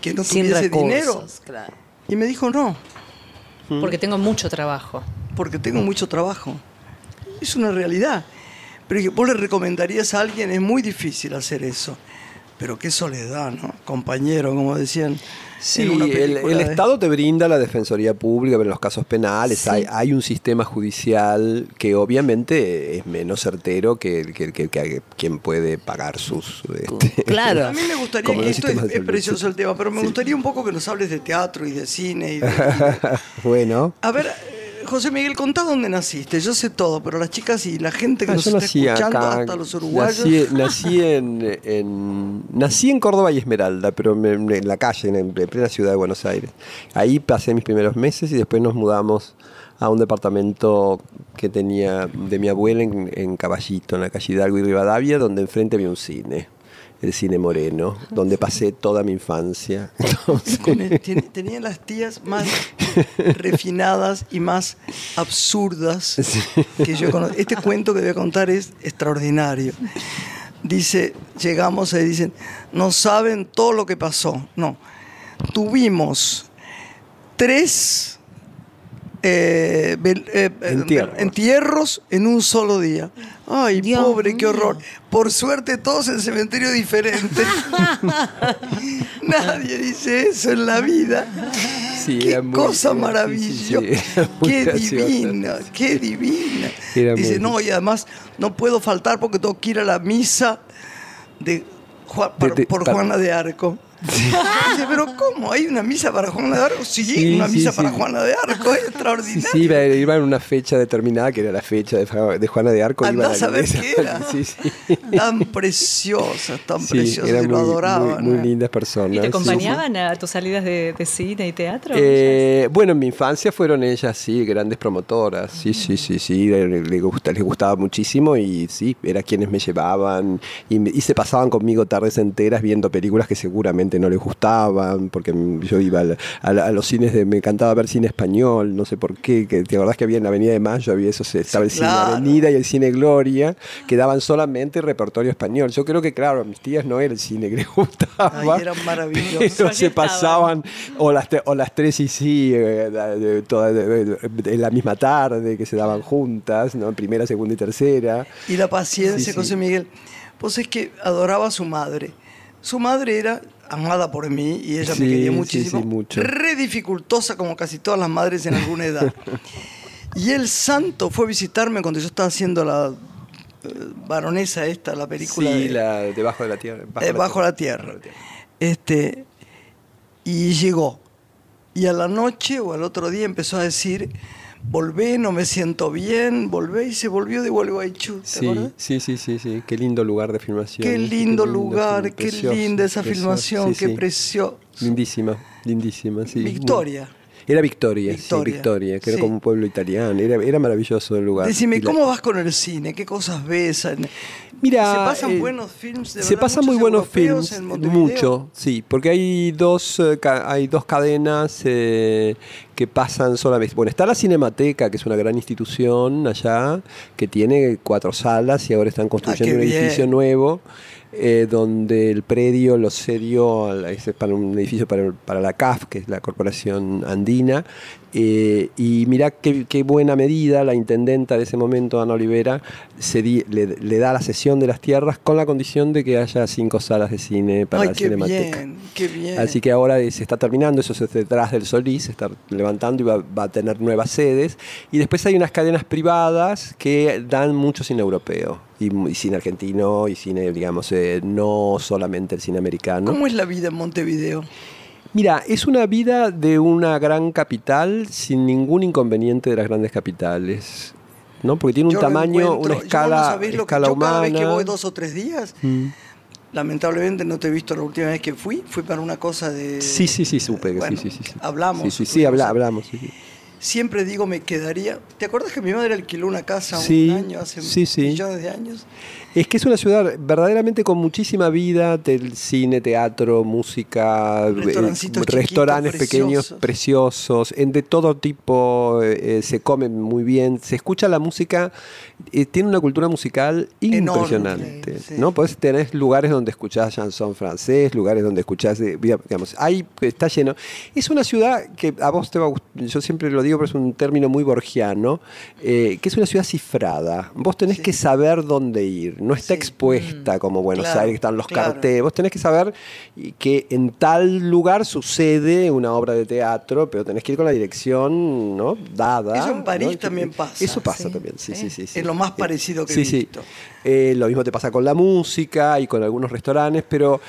que no sin tuviese recursos, dinero? claro. Y me dijo, no, Porque tengo mucho trabajo. porque tengo mucho trabajo. Es una realidad. Pero dije, vos le recomendarías a alguien, es muy difícil hacer eso. Pero qué soledad, ¿no? Compañero, como decían. Sí, el, Estado te brinda la Defensoría Pública, pero en los casos penales Sí. hay, hay un sistema judicial que obviamente es menos certero que, que, que- que quien puede pagar sus... este, Claro. [LAUGHS] A mí me gustaría, los esto es, precioso el tema, pero me Sí. gustaría un poco que nos hables de teatro y de cine. Y de- [LAUGHS] bueno. A ver, José Miguel, contá dónde naciste. Yo sé todo, pero las chicas y la gente que Ah, nos está escuchando, acá, hasta los uruguayos. Nací, nací en, en- nací en Córdoba y Esmeralda, pero me- en la calle, en, en plena ciudad de Buenos Aires. Ahí pasé mis primeros meses y después nos mudamos a un departamento que tenía de mi abuela en, en Caballito, en la calle Hidalgo y Rivadavia, donde enfrente había un cine. El cine Moreno, donde pasé toda mi infancia. [LAUGHS] Entonces, Con- ten- Tenían las tías más [LAUGHS] refinadas y más absurdas que yo conozco. Este cuento que voy a contar es extraordinario. Dice, llegamos y dicen, no saben todo lo que pasó. No, tuvimos tres eh, eh, eh, Entierros. entierros en un solo día. Ay, Dios pobre, qué horror. Por suerte todos en cementerio diferente. [LAUGHS] Nadie dice eso en la vida. sí, Qué era muy- cosa maravillosa. sí, sí, qué divina, qué divina. Era Dice, muy- no, y además no puedo faltar porque tengo que ir a la misa de, Juan- De- por, de- por para- Juana de Arco. [LAUGHS] Dice, pero ¿cómo? ¿Hay una misa para Juana de Arco? Sí, Sí, una sí, misa sí. para Juana de Arco, [LAUGHS] es Sí, extraordinario. sí, iba, iba en una fecha determinada, que era la fecha de, Juana de Arco. iba Andá a saber qué [LAUGHS] era. Sí, sí. Tan preciosas, tan Sí, preciosas, lo adoraban. muy- muy ¿eh? lindas personas. ¿Y te sí. acompañaban a tus salidas de, de cine y teatro? Eh, bueno, en mi infancia fueron ellas, sí, grandes promotoras. Sí, sí, sí, sí, gusta- les gustaba muchísimo y sí, era quienes me llevaban y se pasaban conmigo tardes enteras viendo películas que seguramente no les gustaban, porque yo iba al- a, los cines de, me encantaba ver cine español, no sé por qué, que te acordás que había en la Avenida de Mayo, había eso, estaba el cine claro. Avenida y el cine Gloria, que daban solamente repertorio español. Yo creo que, claro, a mis tías no era el cine que les gustaba. Ay, eran maravillosos. Pero se pasaban, o las, o las tres y sí, eh, de- de- todas de- de- en la misma tarde, que se daban juntas, ¿no? Primera, segunda y tercera. Y la paciencia, Sí, sí. José Miguel. Pues es que adoraba a su madre. Su madre era amada por mí y ella Sí, me quería muchísimo. sí, mucho. Re dificultosa como casi todas las madres en alguna edad. [LAUGHS] y el santo fue a visitarme cuando yo estaba haciendo la eh, baronesa esta, la película sí, de, la debajo de la tierra. bajo la tierra. Este, y llegó. Y a la noche o al otro día empezó a decir, volvé, no me siento bien, volvé y se volvió de Gualeguaychú. ¿te Sí, sí, sí, sí, sí. Qué lindo lugar de filmación. Qué lindo film, lugar, qué precioso, linda esa precioso, filmación, sí, qué sí. precioso. Lindísima, lindísima, sí. Victoria. Era Victoria, Victoria, sí, Victoria, que era como un pueblo italiano. Era, era maravilloso el lugar. Decime, la- ¿cómo vas con el cine? ¿Qué cosas ves? Mira, ¿Se pasan eh, buenos films? de Se verdad? pasan muy ¿Muchos buenos films, mucho, sí, porque hay dos, eh, hay dos cadenas eh, que pasan solamente. Bueno, está la Cinemateca, que es una gran institución allá, que tiene cuatro salas y ahora están construyendo Ah, qué un edificio nuevo. Eh, donde el predio lo cedió es para un edificio para, para la CAF, que es la Corporación Andina, eh, y mirá qué, qué buena medida la intendenta de ese momento, Ana Olivera, le, le da la cesión de las tierras con la condición de que haya cinco salas de cine para Ay, la qué Cinemateca. bien, qué bien. Así que ahora eh, se está terminando, eso es detrás del Solís, se está levantando y va, va a tener nuevas sedes. Y después hay unas cadenas privadas que dan mucho cine europeo, y, y cine argentino, y cine, digamos, eh, no solamente el cine americano. ¿Cómo es la vida en Montevideo? Mira, es una vida de una gran capital sin ningún inconveniente de las grandes capitales. ¿no? Porque tiene un Yo tamaño, una yo no escala, que- escala yo cada vez que voy dos o tres días, Mm. lamentablemente no te he visto la última vez que fui, fui para una cosa de... Sí, sí, sí, supe que Bueno, sí, sí, hablamos, Sí, sí, habla- hablamos. sí. Siempre digo me quedaría... ¿Te acuerdas que mi madre alquiló una casa un año, hace millones de años? Es que es una ciudad verdaderamente con muchísima vida, del cine, teatro, música, eh, restaurantes pequeños, preciosos, en de todo tipo, eh, eh, se come muy bien, se escucha la música, eh, tiene una cultura musical Enorme, impresionante, sí. ¿no? Podés tener lugares donde escuchás chanson francés, lugares donde escuchás, digamos, hay, está lleno. Es una ciudad que a vos te va a gust- yo siempre lo digo, pero es un término muy borgiano, que es una ciudad cifrada. Vos tenés Sí. que saber dónde ir, no está Sí. expuesta como Buenos Claro, Aires, están los claro. carteles. Vos tenés que saber que en tal lugar sucede una obra de teatro, pero tenés que ir con la dirección ¿no? dada. Eso en París ¿no? también pasa. Eso pasa Sí, también, sí, sí, sí. sí. Es lo más Eh, parecido que he visto. Eh, lo mismo te pasa con la música y con algunos restaurantes, pero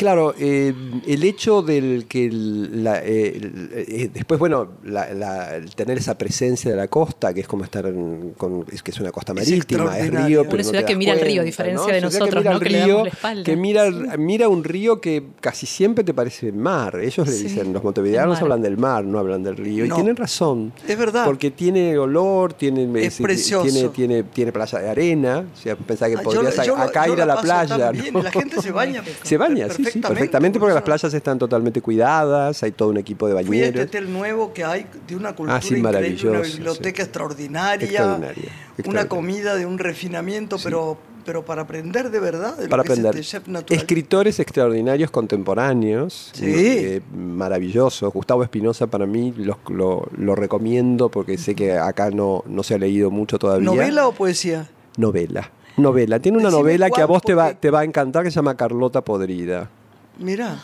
claro, eh, el hecho del que el- la- eh, el- eh, después, bueno, la- la- el tener esa presencia de la costa, que es como estar en, con, es que es una costa marítima, es, río, Una pero no ciudad te que das mira el río, a cuenta, diferencia ¿no? de Ciudad nosotros, mira ¿no? el Que río, la espalda. que mira, mira un río que casi siempre te parece mar. Ellos le Sí, dicen, los montevideanos hablan del mar, no hablan del río. No. Y tienen razón. Es verdad. Porque tiene olor, tiene, Es precioso. tiene, tiene, tiene playa de arena. O sea, pensá que Ah, podrías yo acá yo ir a la playa. la gente se baña [LAUGHS] Se baña, sí, sí, perfectamente, porque las playas están totalmente cuidadas, hay todo un equipo de Fui a este bañeros. hotel nuevo que hay de una cultura Ah, sí, increíble, una biblioteca sí. extraordinaria, Extraordinaria, una comida de un refinamiento, pero, pero para aprender de verdad de lo para que aprender. es este chef natural. Escritores extraordinarios contemporáneos, Sí. eh, maravillosos. Gustavo Espinosa para mí lo, lo recomiendo porque sé que acá no, no se ha leído mucho todavía. ¿Novela o poesía? Novela. Novela. Tiene una Decime novela que a vos te va, te va a encantar que se llama Carlota Podrida. Mira,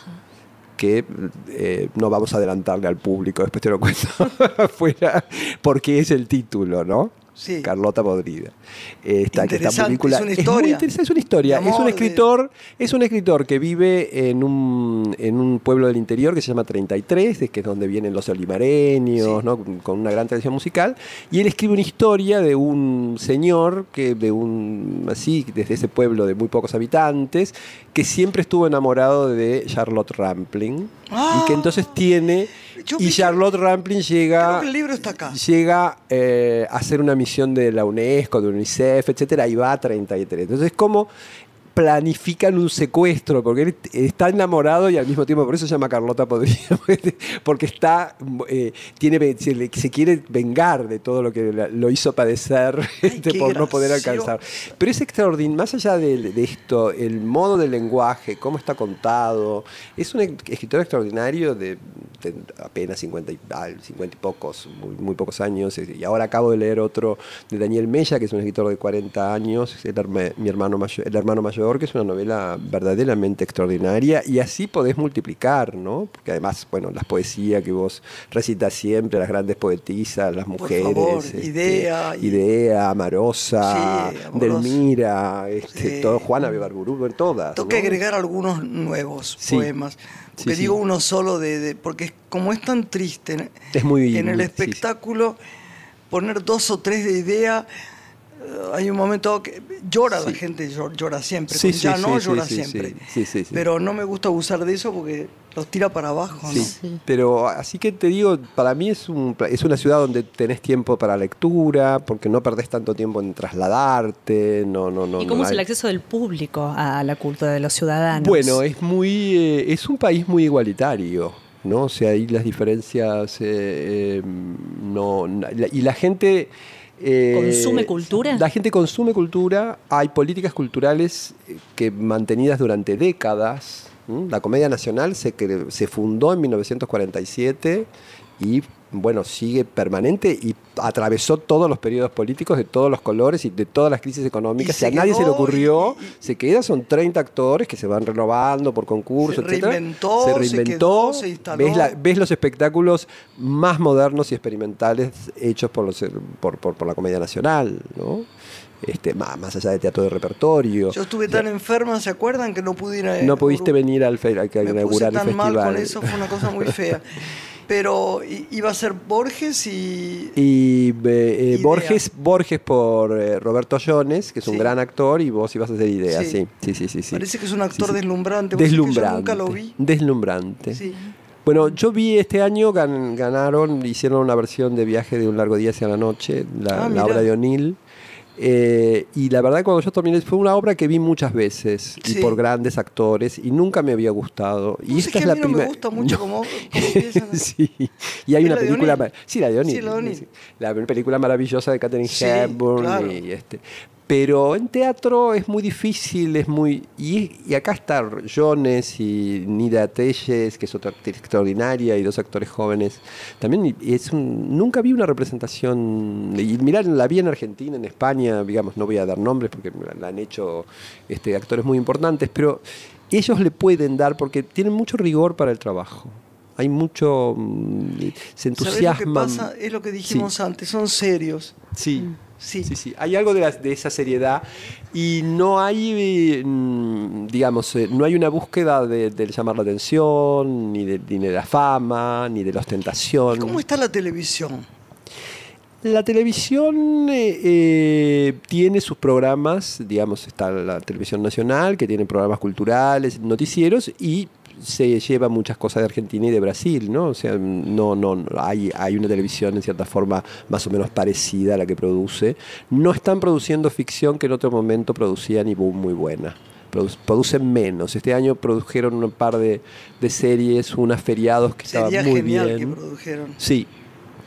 que eh, no vamos a adelantarle al público, después te lo cuento [LAUGHS] afuera, porque es el título, ¿no? Sí. Carlota Podrida. Está, que está Interesante, muy vinculada- es una muy historia. interesante, es una historia. Es un de- escritor, es un escritor que vive en un, en un pueblo del interior que se llama 33, es que es donde vienen los olimareños, Sí. ¿no? con con una gran tradición musical, y él escribe una historia de un señor que de un así desde ese pueblo de muy pocos habitantes que siempre estuvo enamorado de Charlotte Rampling Ah. y que entonces tiene Yo y Charlotte Rampling llega creo que el libro está acá. llega eh, a hacer una misión de la UNESCO, de UNICEF, etcétera, y va a 33. Entonces, ¿cómo planifican un secuestro? Porque él está enamorado y al mismo tiempo, por eso se llama Carlota Podrida, [LAUGHS] porque está, eh, tiene, se, quiere vengar de todo lo que lo hizo padecer [LAUGHS] este, por no poder alcanzar. Pero es extraordinario, más allá de, de esto, el modo del lenguaje, cómo está contado, es un escritor extraordinario de, de apenas 50 y, ah, 50 y pocos, muy, muy pocos años. Y ahora acabo de leer otro de Daniel Mella, que es un escritor de 40 años, el, mi hermano mayor, el hermano mayor, que es una novela verdaderamente extraordinaria. Y así podés multiplicar, ¿no? Porque además, bueno, las poesías que vos recitas siempre, las grandes poetisas, las mujeres. favor, este, Idea Idea, Amarosa, Sí. Delmira, este, Sí. todo, Juana Vivarburú, en todas. Tengo que agregar algunos nuevos Sí. poemas. Porque digo uno solo de, de- porque como es tan triste en, Es muy en el espectáculo poner dos o tres de idea hay un momento que llora la gente, llor- llora siempre. Sí, ya no sí, llora siempre. sí, sí, sí, sí. Pero no me gusta abusar de eso porque los tira para abajo, ¿no? Sí, pero así que te digo, para mí es, un, es una ciudad donde tenés tiempo para lectura, porque no perdés tanto tiempo en trasladarte, no, no, no. ¿Y cómo no es el acceso del público a la cultura de los ciudadanos? Bueno, es muy, eh, es un país muy igualitario, ¿no? O sea, ahí las diferencias, eh, eh, no, y la gente... eh, ¿Consume cultura? La gente consume cultura, hay políticas culturales eh, que mantenidas durante décadas. La Comedia Nacional se, se fundó en 1947 y bueno, sigue permanente y atravesó todos los periodos políticos de todos los colores y de todas las crisis económicas. Y Si a nadie se le ocurrió, y- se queda, son 30 actores que se van renovando por concurso, Se etcétera. reinventó, se se reinventó, quedó, se instaló. ves, la- ves los espectáculos más modernos y experimentales hechos por, los, por, por- por la Comedia Nacional, ¿no? Este, más, más allá de teatro de repertorio. Yo estuve tan enferma, ¿se acuerdan? Que no pude ir a no pudiste venir al fe- a que Me puse inaugurar el tan mal con eso, fue una cosa muy fea. [LAUGHS] Pero iba a ser Borges y... Y eh, Idea. Borges, Borges por eh, Roberto Jones, que es un gran actor, y vos ibas a hacer idea, Sí. sí. Sí, sí. Parece que es un actor deslumbrante. yo Deslumbrante. nunca lo vi. Deslumbrante. Bueno, yo vi este año, gan- ganaron, hicieron una versión de Viaje de un largo día hacia la noche, la, Ah, la obra de O'Neill. Eh, y la verdad cuando yo terminé, fue una obra que vi muchas veces y Sí. por grandes actores y nunca me había gustado. Y esta es que la a mí no me primera. gusta mucho cómo [LAUGHS] empiezan. sí. Y hay ¿Es una la de película. Ma- Sí, la de O'Neill. Sí, la de O'Neill. La película maravillosa de Catherine Hepburn. claro. y este. Pero en teatro es muy difícil, es muy. Y, y acá está Jones y Nida Telles, que es otra actriz extraordinaria, y dos actores jóvenes. También es un- nunca vi una representación. Y mirá, la vi en Argentina, en España, digamos, no voy a dar nombres porque la, la han hecho este, actores muy importantes, pero ellos le pueden dar porque tienen mucho rigor para el trabajo. Hay mucho. mm, Se ¿Sabés lo que entusiasman. pasa? Es lo que dijimos Sí. antes, son serios. Sí. Sí. Sí, sí. Hay algo de, la- de esa seriedad y no hay, mm, digamos, eh, no hay una búsqueda de, de llamar la atención, ni de, ni de la fama, ni de la ostentación. ¿Cómo está la televisión? La televisión eh, eh, tiene sus programas, digamos, está la televisión nacional, que tiene programas culturales, noticieros, y se lleva muchas cosas de Argentina y de Brasil, ¿no? O sea, no, no, hay, hay una televisión en cierta forma más o menos parecida a la que produce. No están produciendo ficción que en otro momento producían y boom, muy buena. Produ- Producen menos. Este año produjeron un par de, de series, unas feriados que Sería estaban muy genial bien. que produjeron. Sí,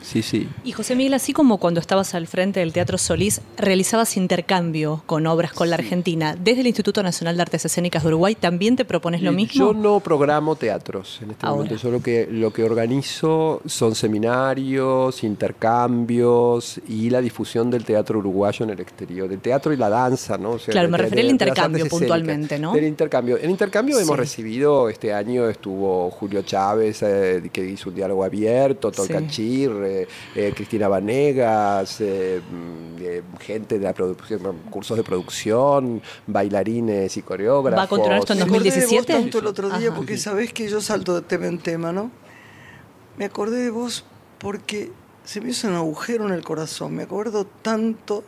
sí, sí. Y José Miguel, así como cuando estabas al frente del Teatro Solís, realizabas intercambio con obras con la Argentina, desde el Instituto Nacional de Artes Escénicas de Uruguay, ¿también te propones lo mismo? Yo no programo teatros en este Ahora. momento. Yo lo que, lo que organizo son seminarios, intercambios y la difusión del teatro uruguayo en el exterior. Del teatro y la danza, ¿no? O sea, Claro, me refería al intercambio puntualmente, ¿no? Del intercambio. En intercambio hemos recibido, este año estuvo Julio Chávez, eh, que hizo un diálogo abierto, Tolcachir, eh, eh, Cristina Vanegas, eh, mm, eh, gente de la producción, cursos de producción, bailarines y coreógrafos. ¿Va a continuar esto en Me acordé de vos 2017? tanto el otro día Ajá. porque sabés que yo salto de tema en tema, ¿no? Me acordé de vos porque se me hizo un agujero en el corazón. Me acuerdo tanto,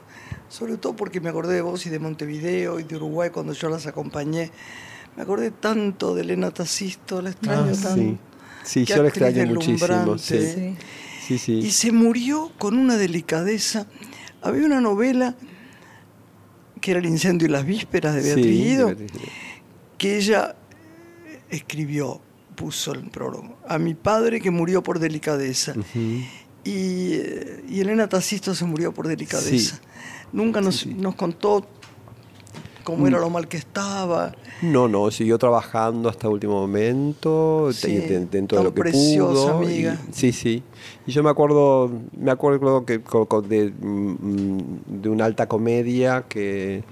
sobre todo porque me acordé de vos y de Montevideo y de Uruguay cuando yo las acompañé. Me acordé tanto de Elena Tacisto, la extraño Ah, tanto. sí. Sí, yo la extraño muchísimo. Sí. Sí, sí. Y se murió con una delicadeza. Había una novela que era El incendio y las vísperas de Beatriz Sí, Guido, de Beatriz Guido. que ella eh, escribió, puso el prólogo, a mi padre que murió por delicadeza. y, eh, y Elena Tacisto se murió por delicadeza. Nunca nos, nos contó cómo era lo mal que estaba. No, no, siguió trabajando hasta último momento, Sí, dentro de lo que preciosa, pudo. y- amiga. sí, sí. Y yo me acuerdo, me acuerdo que de, mm, de una alta comedia que,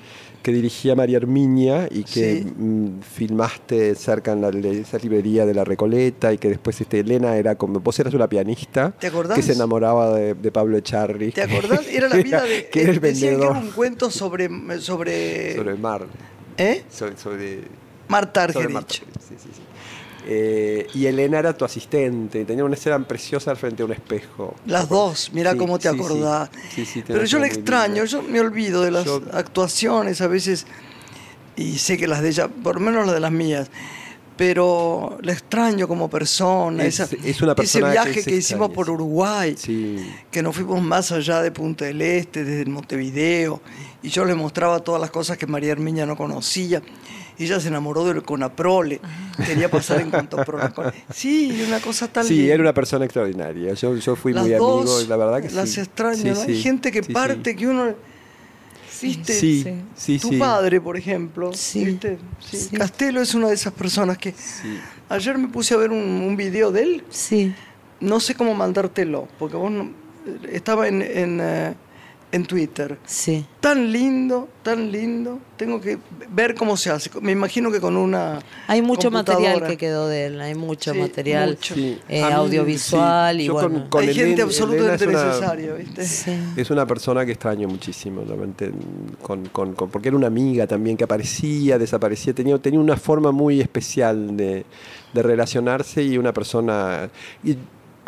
que dirigía María Herminia y que Sí. mm, filmaste cerca en la, esa librería de la Recoleta y que después este, Elena era como, vos eras una pianista ¿Te acordás? que se enamoraba de, de Pablo Echarri. ¿Te acordás? Era la [LAUGHS] vida de... que era el decían que vendedor era un cuento sobre... sobre, sobre el mar. ¿Eh? Sobre, sobre, Marta Argerich. Marta, sí, sí, sí. Eh, y Elena era tu asistente, tenía una escena preciosa al frente de un espejo. Las dos, mira Sí, cómo te sí, acordás. Sí, Pero yo muy extraño, yo me olvido de las Yo- actuaciones a veces, y sé que las de ella, por lo menos las de las mías, pero le extraño como persona. Es- esa- es una persona ese viaje que que, hicimos por. Uruguay, Sí. que nos fuimos más allá de Punta del Este, desde Montevideo, y yo le mostraba todas las cosas que María Herminia no conocía. Y ella se enamoró del Conaprole, quería pasar en cuanto Prole. Sí, una cosa tan Sí, era una persona extraordinaria. Yo, yo fui Las muy dos, amigo y la verdad que las sí. extraño, Sí, ¿no? sí. Hay gente que Sí, sí. parte, que uno... ¿Viste? Sí, Sí. tu sí. padre, por ejemplo. Sí. ¿viste? Sí. Sí. Castelo es una de esas personas que... Sí. Ayer me puse a ver un, un video de él, Sí. no sé cómo mandártelo, porque vos no- estaba en, en, eh, en Twitter. Sí. Tan lindo, tan lindo. Tengo que ver cómo se hace. Me imagino que con una. Hay mucho material que quedó de él, hay mucho Sí, material mucho. Sí. eh, mí, audiovisual sí, y yo con- bueno. con Hay Elena- gente absolutamente es una- necesaria, ¿viste? Sí. Es una persona que extraño muchísimo, realmente, con, con- con- porque era una amiga también que aparecía, desaparecía, tenía, tenía una forma muy especial de, de relacionarse y una persona y-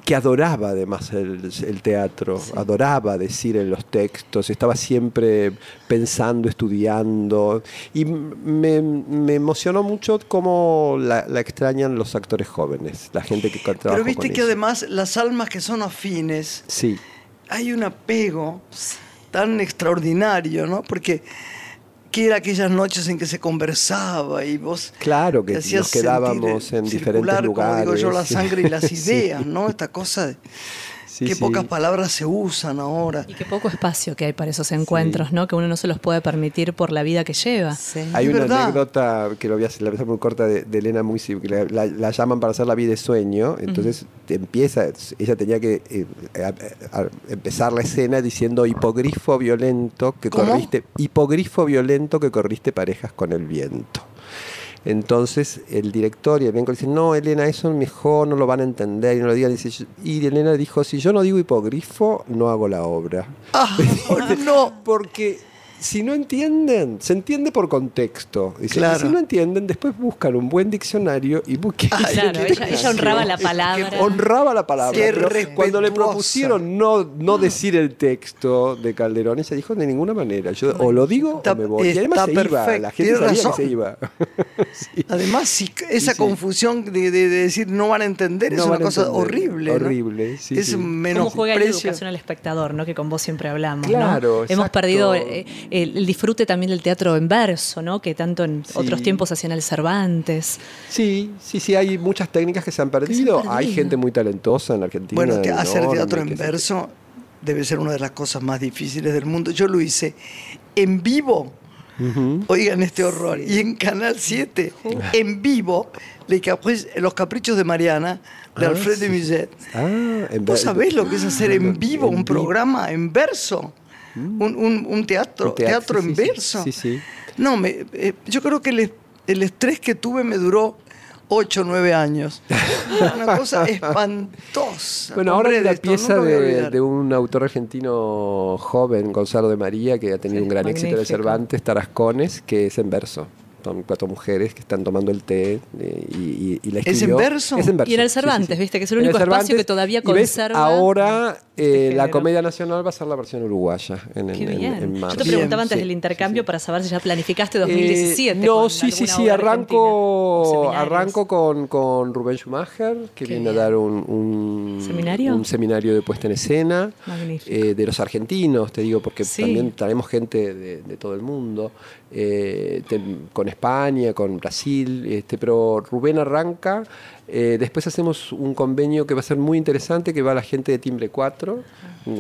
que adoraba además el, el teatro, adoraba decir en los textos, estaba siempre pensando, estudiando y me, me emocionó mucho cómo la, la extrañan los actores jóvenes, la gente que trabaja Pero viste con que además las almas que son afines, Sí. hay un apego tan extraordinario, ¿no? Porque que era aquellas noches en que se conversaba y vos Claro, que nos quedábamos en circular, diferentes como digo yo, la lugares. sangre y las [LAUGHS] Sí. ideas, ¿no? Esta cosa de Sí, qué sí. pocas palabras se usan ahora. Y qué poco espacio que hay para esos encuentros, ¿no? Que uno no se los puede permitir por la vida que lleva. Sí. Hay una verdad. anécdota que lo voy a hacer, la voy a hacer muy corta de, de Elena muy que la, la- la llaman para hacer la vida de sueño, entonces empieza, ella tenía que eh, a- a- empezar la escena diciendo hipogrifo violento que ¿Cómo? corriste, hipogrifo violento que corriste parejas con el viento. Entonces el director y el elenco le dicen, no, Elena, eso mejor no lo van a entender y no lo digan. Y Elena dijo, si yo no digo hipogrifo, no hago la obra. Ah, [LAUGHS] no. Porque si no entienden, se entiende por contexto. Dice, Claro. si no entienden, después buscan un buen diccionario y busquen. Ay, Claro, ella, ella honraba la palabra. Honraba la palabra. Pero cuando le propusieron no, no decir el texto de Calderón, ella dijo de ninguna manera. Yo o lo digo Está- o me voy. Y además se iba. La gente tiene sabía razón. que se iba. [LAUGHS] Sí. Además, si esa sí. confusión de, de- de decir no van a entender es una cosa entender. horrible. ¿no? Horrible, sí, es sí. un ¿Cómo juega la educación al espectador, ¿no? que con vos siempre hablamos? Claro, ¿no? Hemos perdido eh, el, el disfrute también del teatro en verso, ¿no? que tanto en Sí. otros tiempos hacían el Cervantes. Sí, sí, sí, hay muchas técnicas que se han perdido. Hay perdido. gente muy talentosa en Argentina. Bueno, te- hacer enorme, teatro en se- verso debe ser una de las cosas más difíciles del mundo. Yo lo hice en vivo. Oigan este horror. Y en Canal 7, en vivo, Les Capri- Los Caprichos de Mariana, de Ah, Alfred de sí. Musset. Ah, en ¿Vos sabés lo que es hacer en vivo En un vivo. programa en verso? Un, un- un teatro, Un teatro, teatro sí. No, me, eh, yo creo que el, es- el estrés que tuve me duró 8 o 9 años. [LAUGHS] Una cosa espantosa. Bueno, ahora de esto pieza de, de un autor argentino joven, Gonzalo de María, que ha tenido Sí, un gran éxito de. Cervantes, Tarascones, que es en verso. Son cuatro mujeres que están tomando el té eh, y, y- y la ¿Es en escribió. verso? Es en verso. Y en el sí, sí, Cervantes, sí. viste, que es el único espacio que todavía ves, conserva ahora eh, este la género. Comedia Nacional va a ser la versión uruguaya en, en- Qué en- bien. en Yo te preguntaba Bien, antes sí, del intercambio sí. para saber si ya planificaste Eh, 2017. no, con sí, sí, sí, arranco, arranco con, con Rubén Schumacher, que Qué viene bien. a dar un, un- ¿Seminario? un seminario de puesta en escena. Magnífico. eh, de los argentinos, te digo, porque Sí. también traemos gente de, de todo el mundo, eh, con España, con Brasil, este, pero Rubén arranca, eh, después hacemos un convenio que va a ser muy interesante, que va la gente de Timbre 4,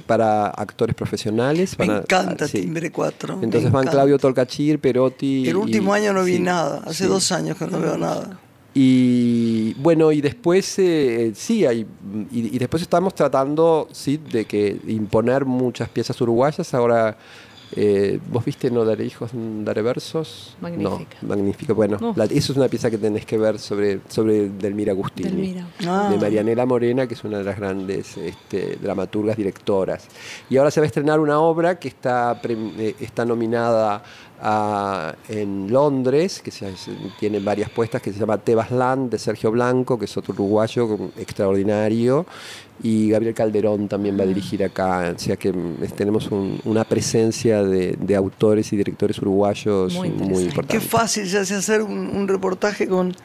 para actores profesionales. Me a- encanta sí. Timbre 4. me Entonces van. Claudio Tolcachir, Perotti. El último y- año no vi sí, nada. Hace sí. dos años que no veo nada. Y bueno, y después eh, sí, hay, y, y después estamos tratando sí, de que imponer muchas piezas uruguayas. Ahora, eh, ¿vos viste No Daré Hijos, Daré Versos? Magnífica. No, magnífica. Bueno, No. la- eso es una pieza que tenés que ver sobre, sobre Delmira Agustini. Delmira. Ah. De Marianela Morena, que es una de las grandes este, dramaturgas directoras. Y ahora se va a estrenar una obra que está, pre- eh, está nominada en Londres, que se, tiene varias puestas, que se llama Tebas Land de Sergio Blanco, que es otro uruguayo extraordinario, y Gabriel Calderón también va a dirigir acá, o sea que mm, tenemos un- una presencia de, de autores y directores uruguayos Muy importante. Qué fácil se hace hacer un, un reportaje con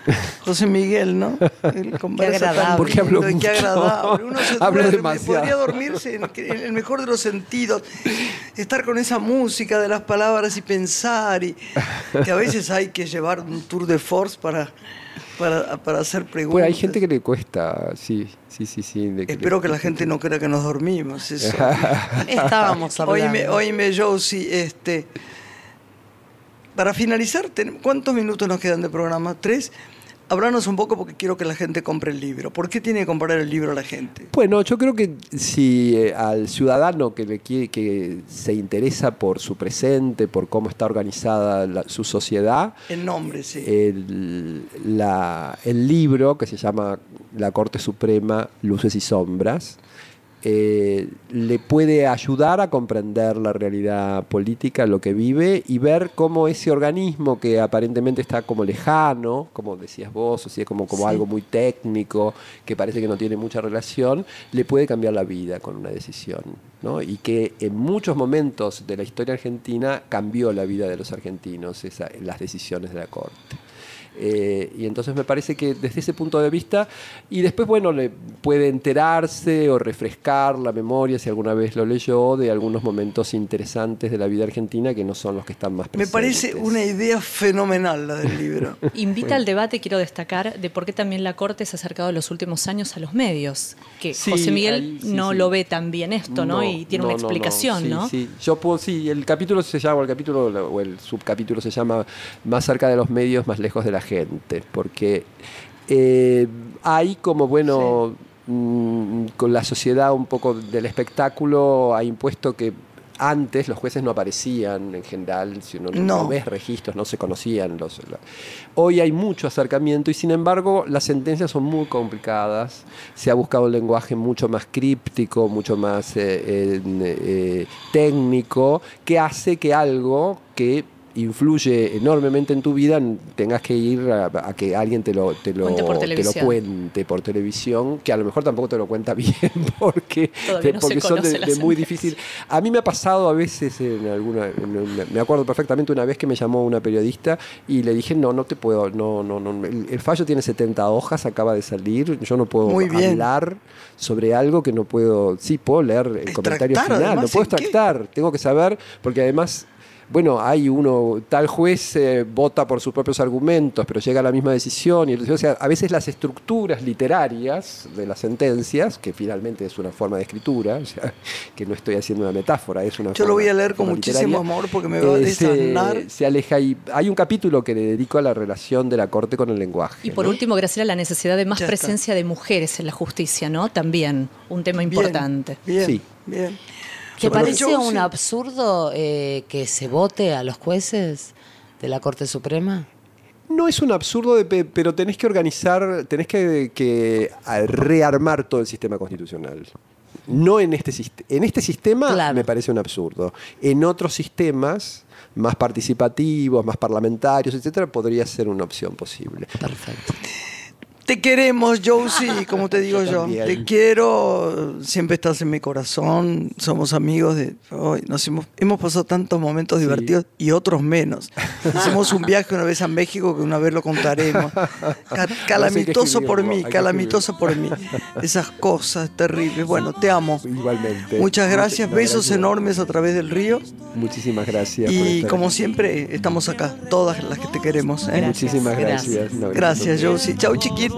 José Miguel, ¿no? [LAUGHS] Tan agradable. Porque hablo qué mucho. agradable. Uno se [LAUGHS] Hablo demasiado. podría dormirse en, en el mejor de los sentidos, estar con esa música de las palabras y pensar, y [LAUGHS] que a veces hay que llevar un tour de force para, para, para hacer preguntas. Bueno, hay gente que le cuesta, sí, sí, sí, sí. de que le- Espero que la gente no crea que nos dormimos. [LAUGHS] Eso. Estábamos [LAUGHS] hablando. Oíme, oíme, Josie, este. Para finalizar, ¿cuántos minutos nos quedan de programa? ¿Tres? Háblanos un poco porque quiero que la gente compre el libro. ¿Por qué tiene que comprar el libro la gente? Bueno, yo creo que si eh, al ciudadano que, le quiere, que se interesa por su presente, por cómo está organizada la- su sociedad, El nombre, sí. el, la- el libro que se llama La Corte Suprema, Luces y Sombras, eh, le puede ayudar a comprender la realidad política, lo que vive y ver cómo ese organismo que aparentemente está como lejano, como decías vos, o sea, como, como algo muy técnico, que parece que no tiene mucha relación, le puede cambiar la vida con una decisión. ¿no? Y que en muchos momentos de la historia argentina cambió la vida de los argentinos esa- las decisiones de la Corte. Eh, y entonces me parece que desde ese punto de vista, y después, bueno, le puede enterarse o refrescar la memoria, si alguna vez lo leyó, de algunos momentos interesantes de la vida argentina que no son los que están más Me presentes. parece una idea fenomenal la del libro. [LAUGHS] Invita al debate, quiero destacar, de por qué también la Corte se ha acercado en los últimos años a los medios. Que Sí, José Miguel ahí sí, no sí. lo ve tan bien esto, ¿no? y tiene una no, no, no. explicación, Sí, ¿no? Sí, yo puedo, sí, el capítulo se llama, o el capítulo o el subcapítulo se llama Más cerca de los medios, más lejos de la gente, porque eh, hay como, bueno, mm, con la sociedad un poco del espectáculo ha impuesto que antes los jueces no aparecían en general, si uno no, No. no ves registros, no se conocían. Los, la- Hoy hay mucho acercamiento y sin embargo las sentencias son muy complicadas. Se ha buscado un lenguaje mucho más críptico, mucho más eh, eh, eh, técnico, que hace que algo que influye enormemente en tu vida tengas que ir a, a que alguien te lo, te, lo, Cuente por te lo televisión. cuente por televisión, que a lo mejor tampoco te lo cuenta [LAUGHS] bien porque, no porque son de, muy difícil. A mí me ha pasado a veces en alguna, en me acuerdo perfectamente una vez que me llamó una periodista y le dije, no, no te puedo, no, no, no, el, el fallo tiene 70 hojas, acaba de salir, yo no puedo Muy bien. hablar sobre algo que no puedo, sí, puedo leer el comentario final, lo además, puedo extractar, tengo que saber, porque además... Bueno, hay uno, tal juez eh, vota por sus propios argumentos, pero llega a la misma decisión. Y, o sea, a veces las estructuras literarias de las sentencias, que finalmente es una forma de escritura, o sea, [LAUGHS] que no estoy haciendo una metáfora, es una Yo lo voy a leer con muchísimo literaria, amor porque me va a eh, se- desanar. Se, aleja y hay un capítulo que le dedico a la relación de la corte con el lenguaje. Y por ¿no? último, Graciela, la necesidad de más presencia de mujeres en la justicia, ¿no? También un tema Bien, importante. Bien, Sí. bien. ¿Te parece yo un sí- absurdo eh, que se vote a los jueces de la Corte Suprema? No es un absurdo, de pe- pero tenés que organizar, tenés que, que rearmar todo el sistema constitucional. No en este, en este sistema Claro. me parece un absurdo. En otros sistemas más participativos, más parlamentarios, etcétera, podría ser una opción posible. Perfecto. Te queremos, Josie, como te [LAUGHS] digo yo. Te quiero, siempre estás en mi corazón. Somos amigos de. ay, nos hemos, hemos pasado tantos momentos divertidos y otros menos. Hicimos un viaje una vez a México que una vez lo contaremos. Ca- [LAUGHS] calamitoso por mí, calamitoso por mí. Esas cosas terribles. Bueno, te amo. Igualmente. Muchas gracias, Muchas besos gracias. enormes a través del río. Muchísimas gracias. Y como aquí. siempre, estamos acá, todas las que te queremos. ¿eh? Muchísimas Gracias. gracias. No, Gracias, Josie. Chau, chiquitas.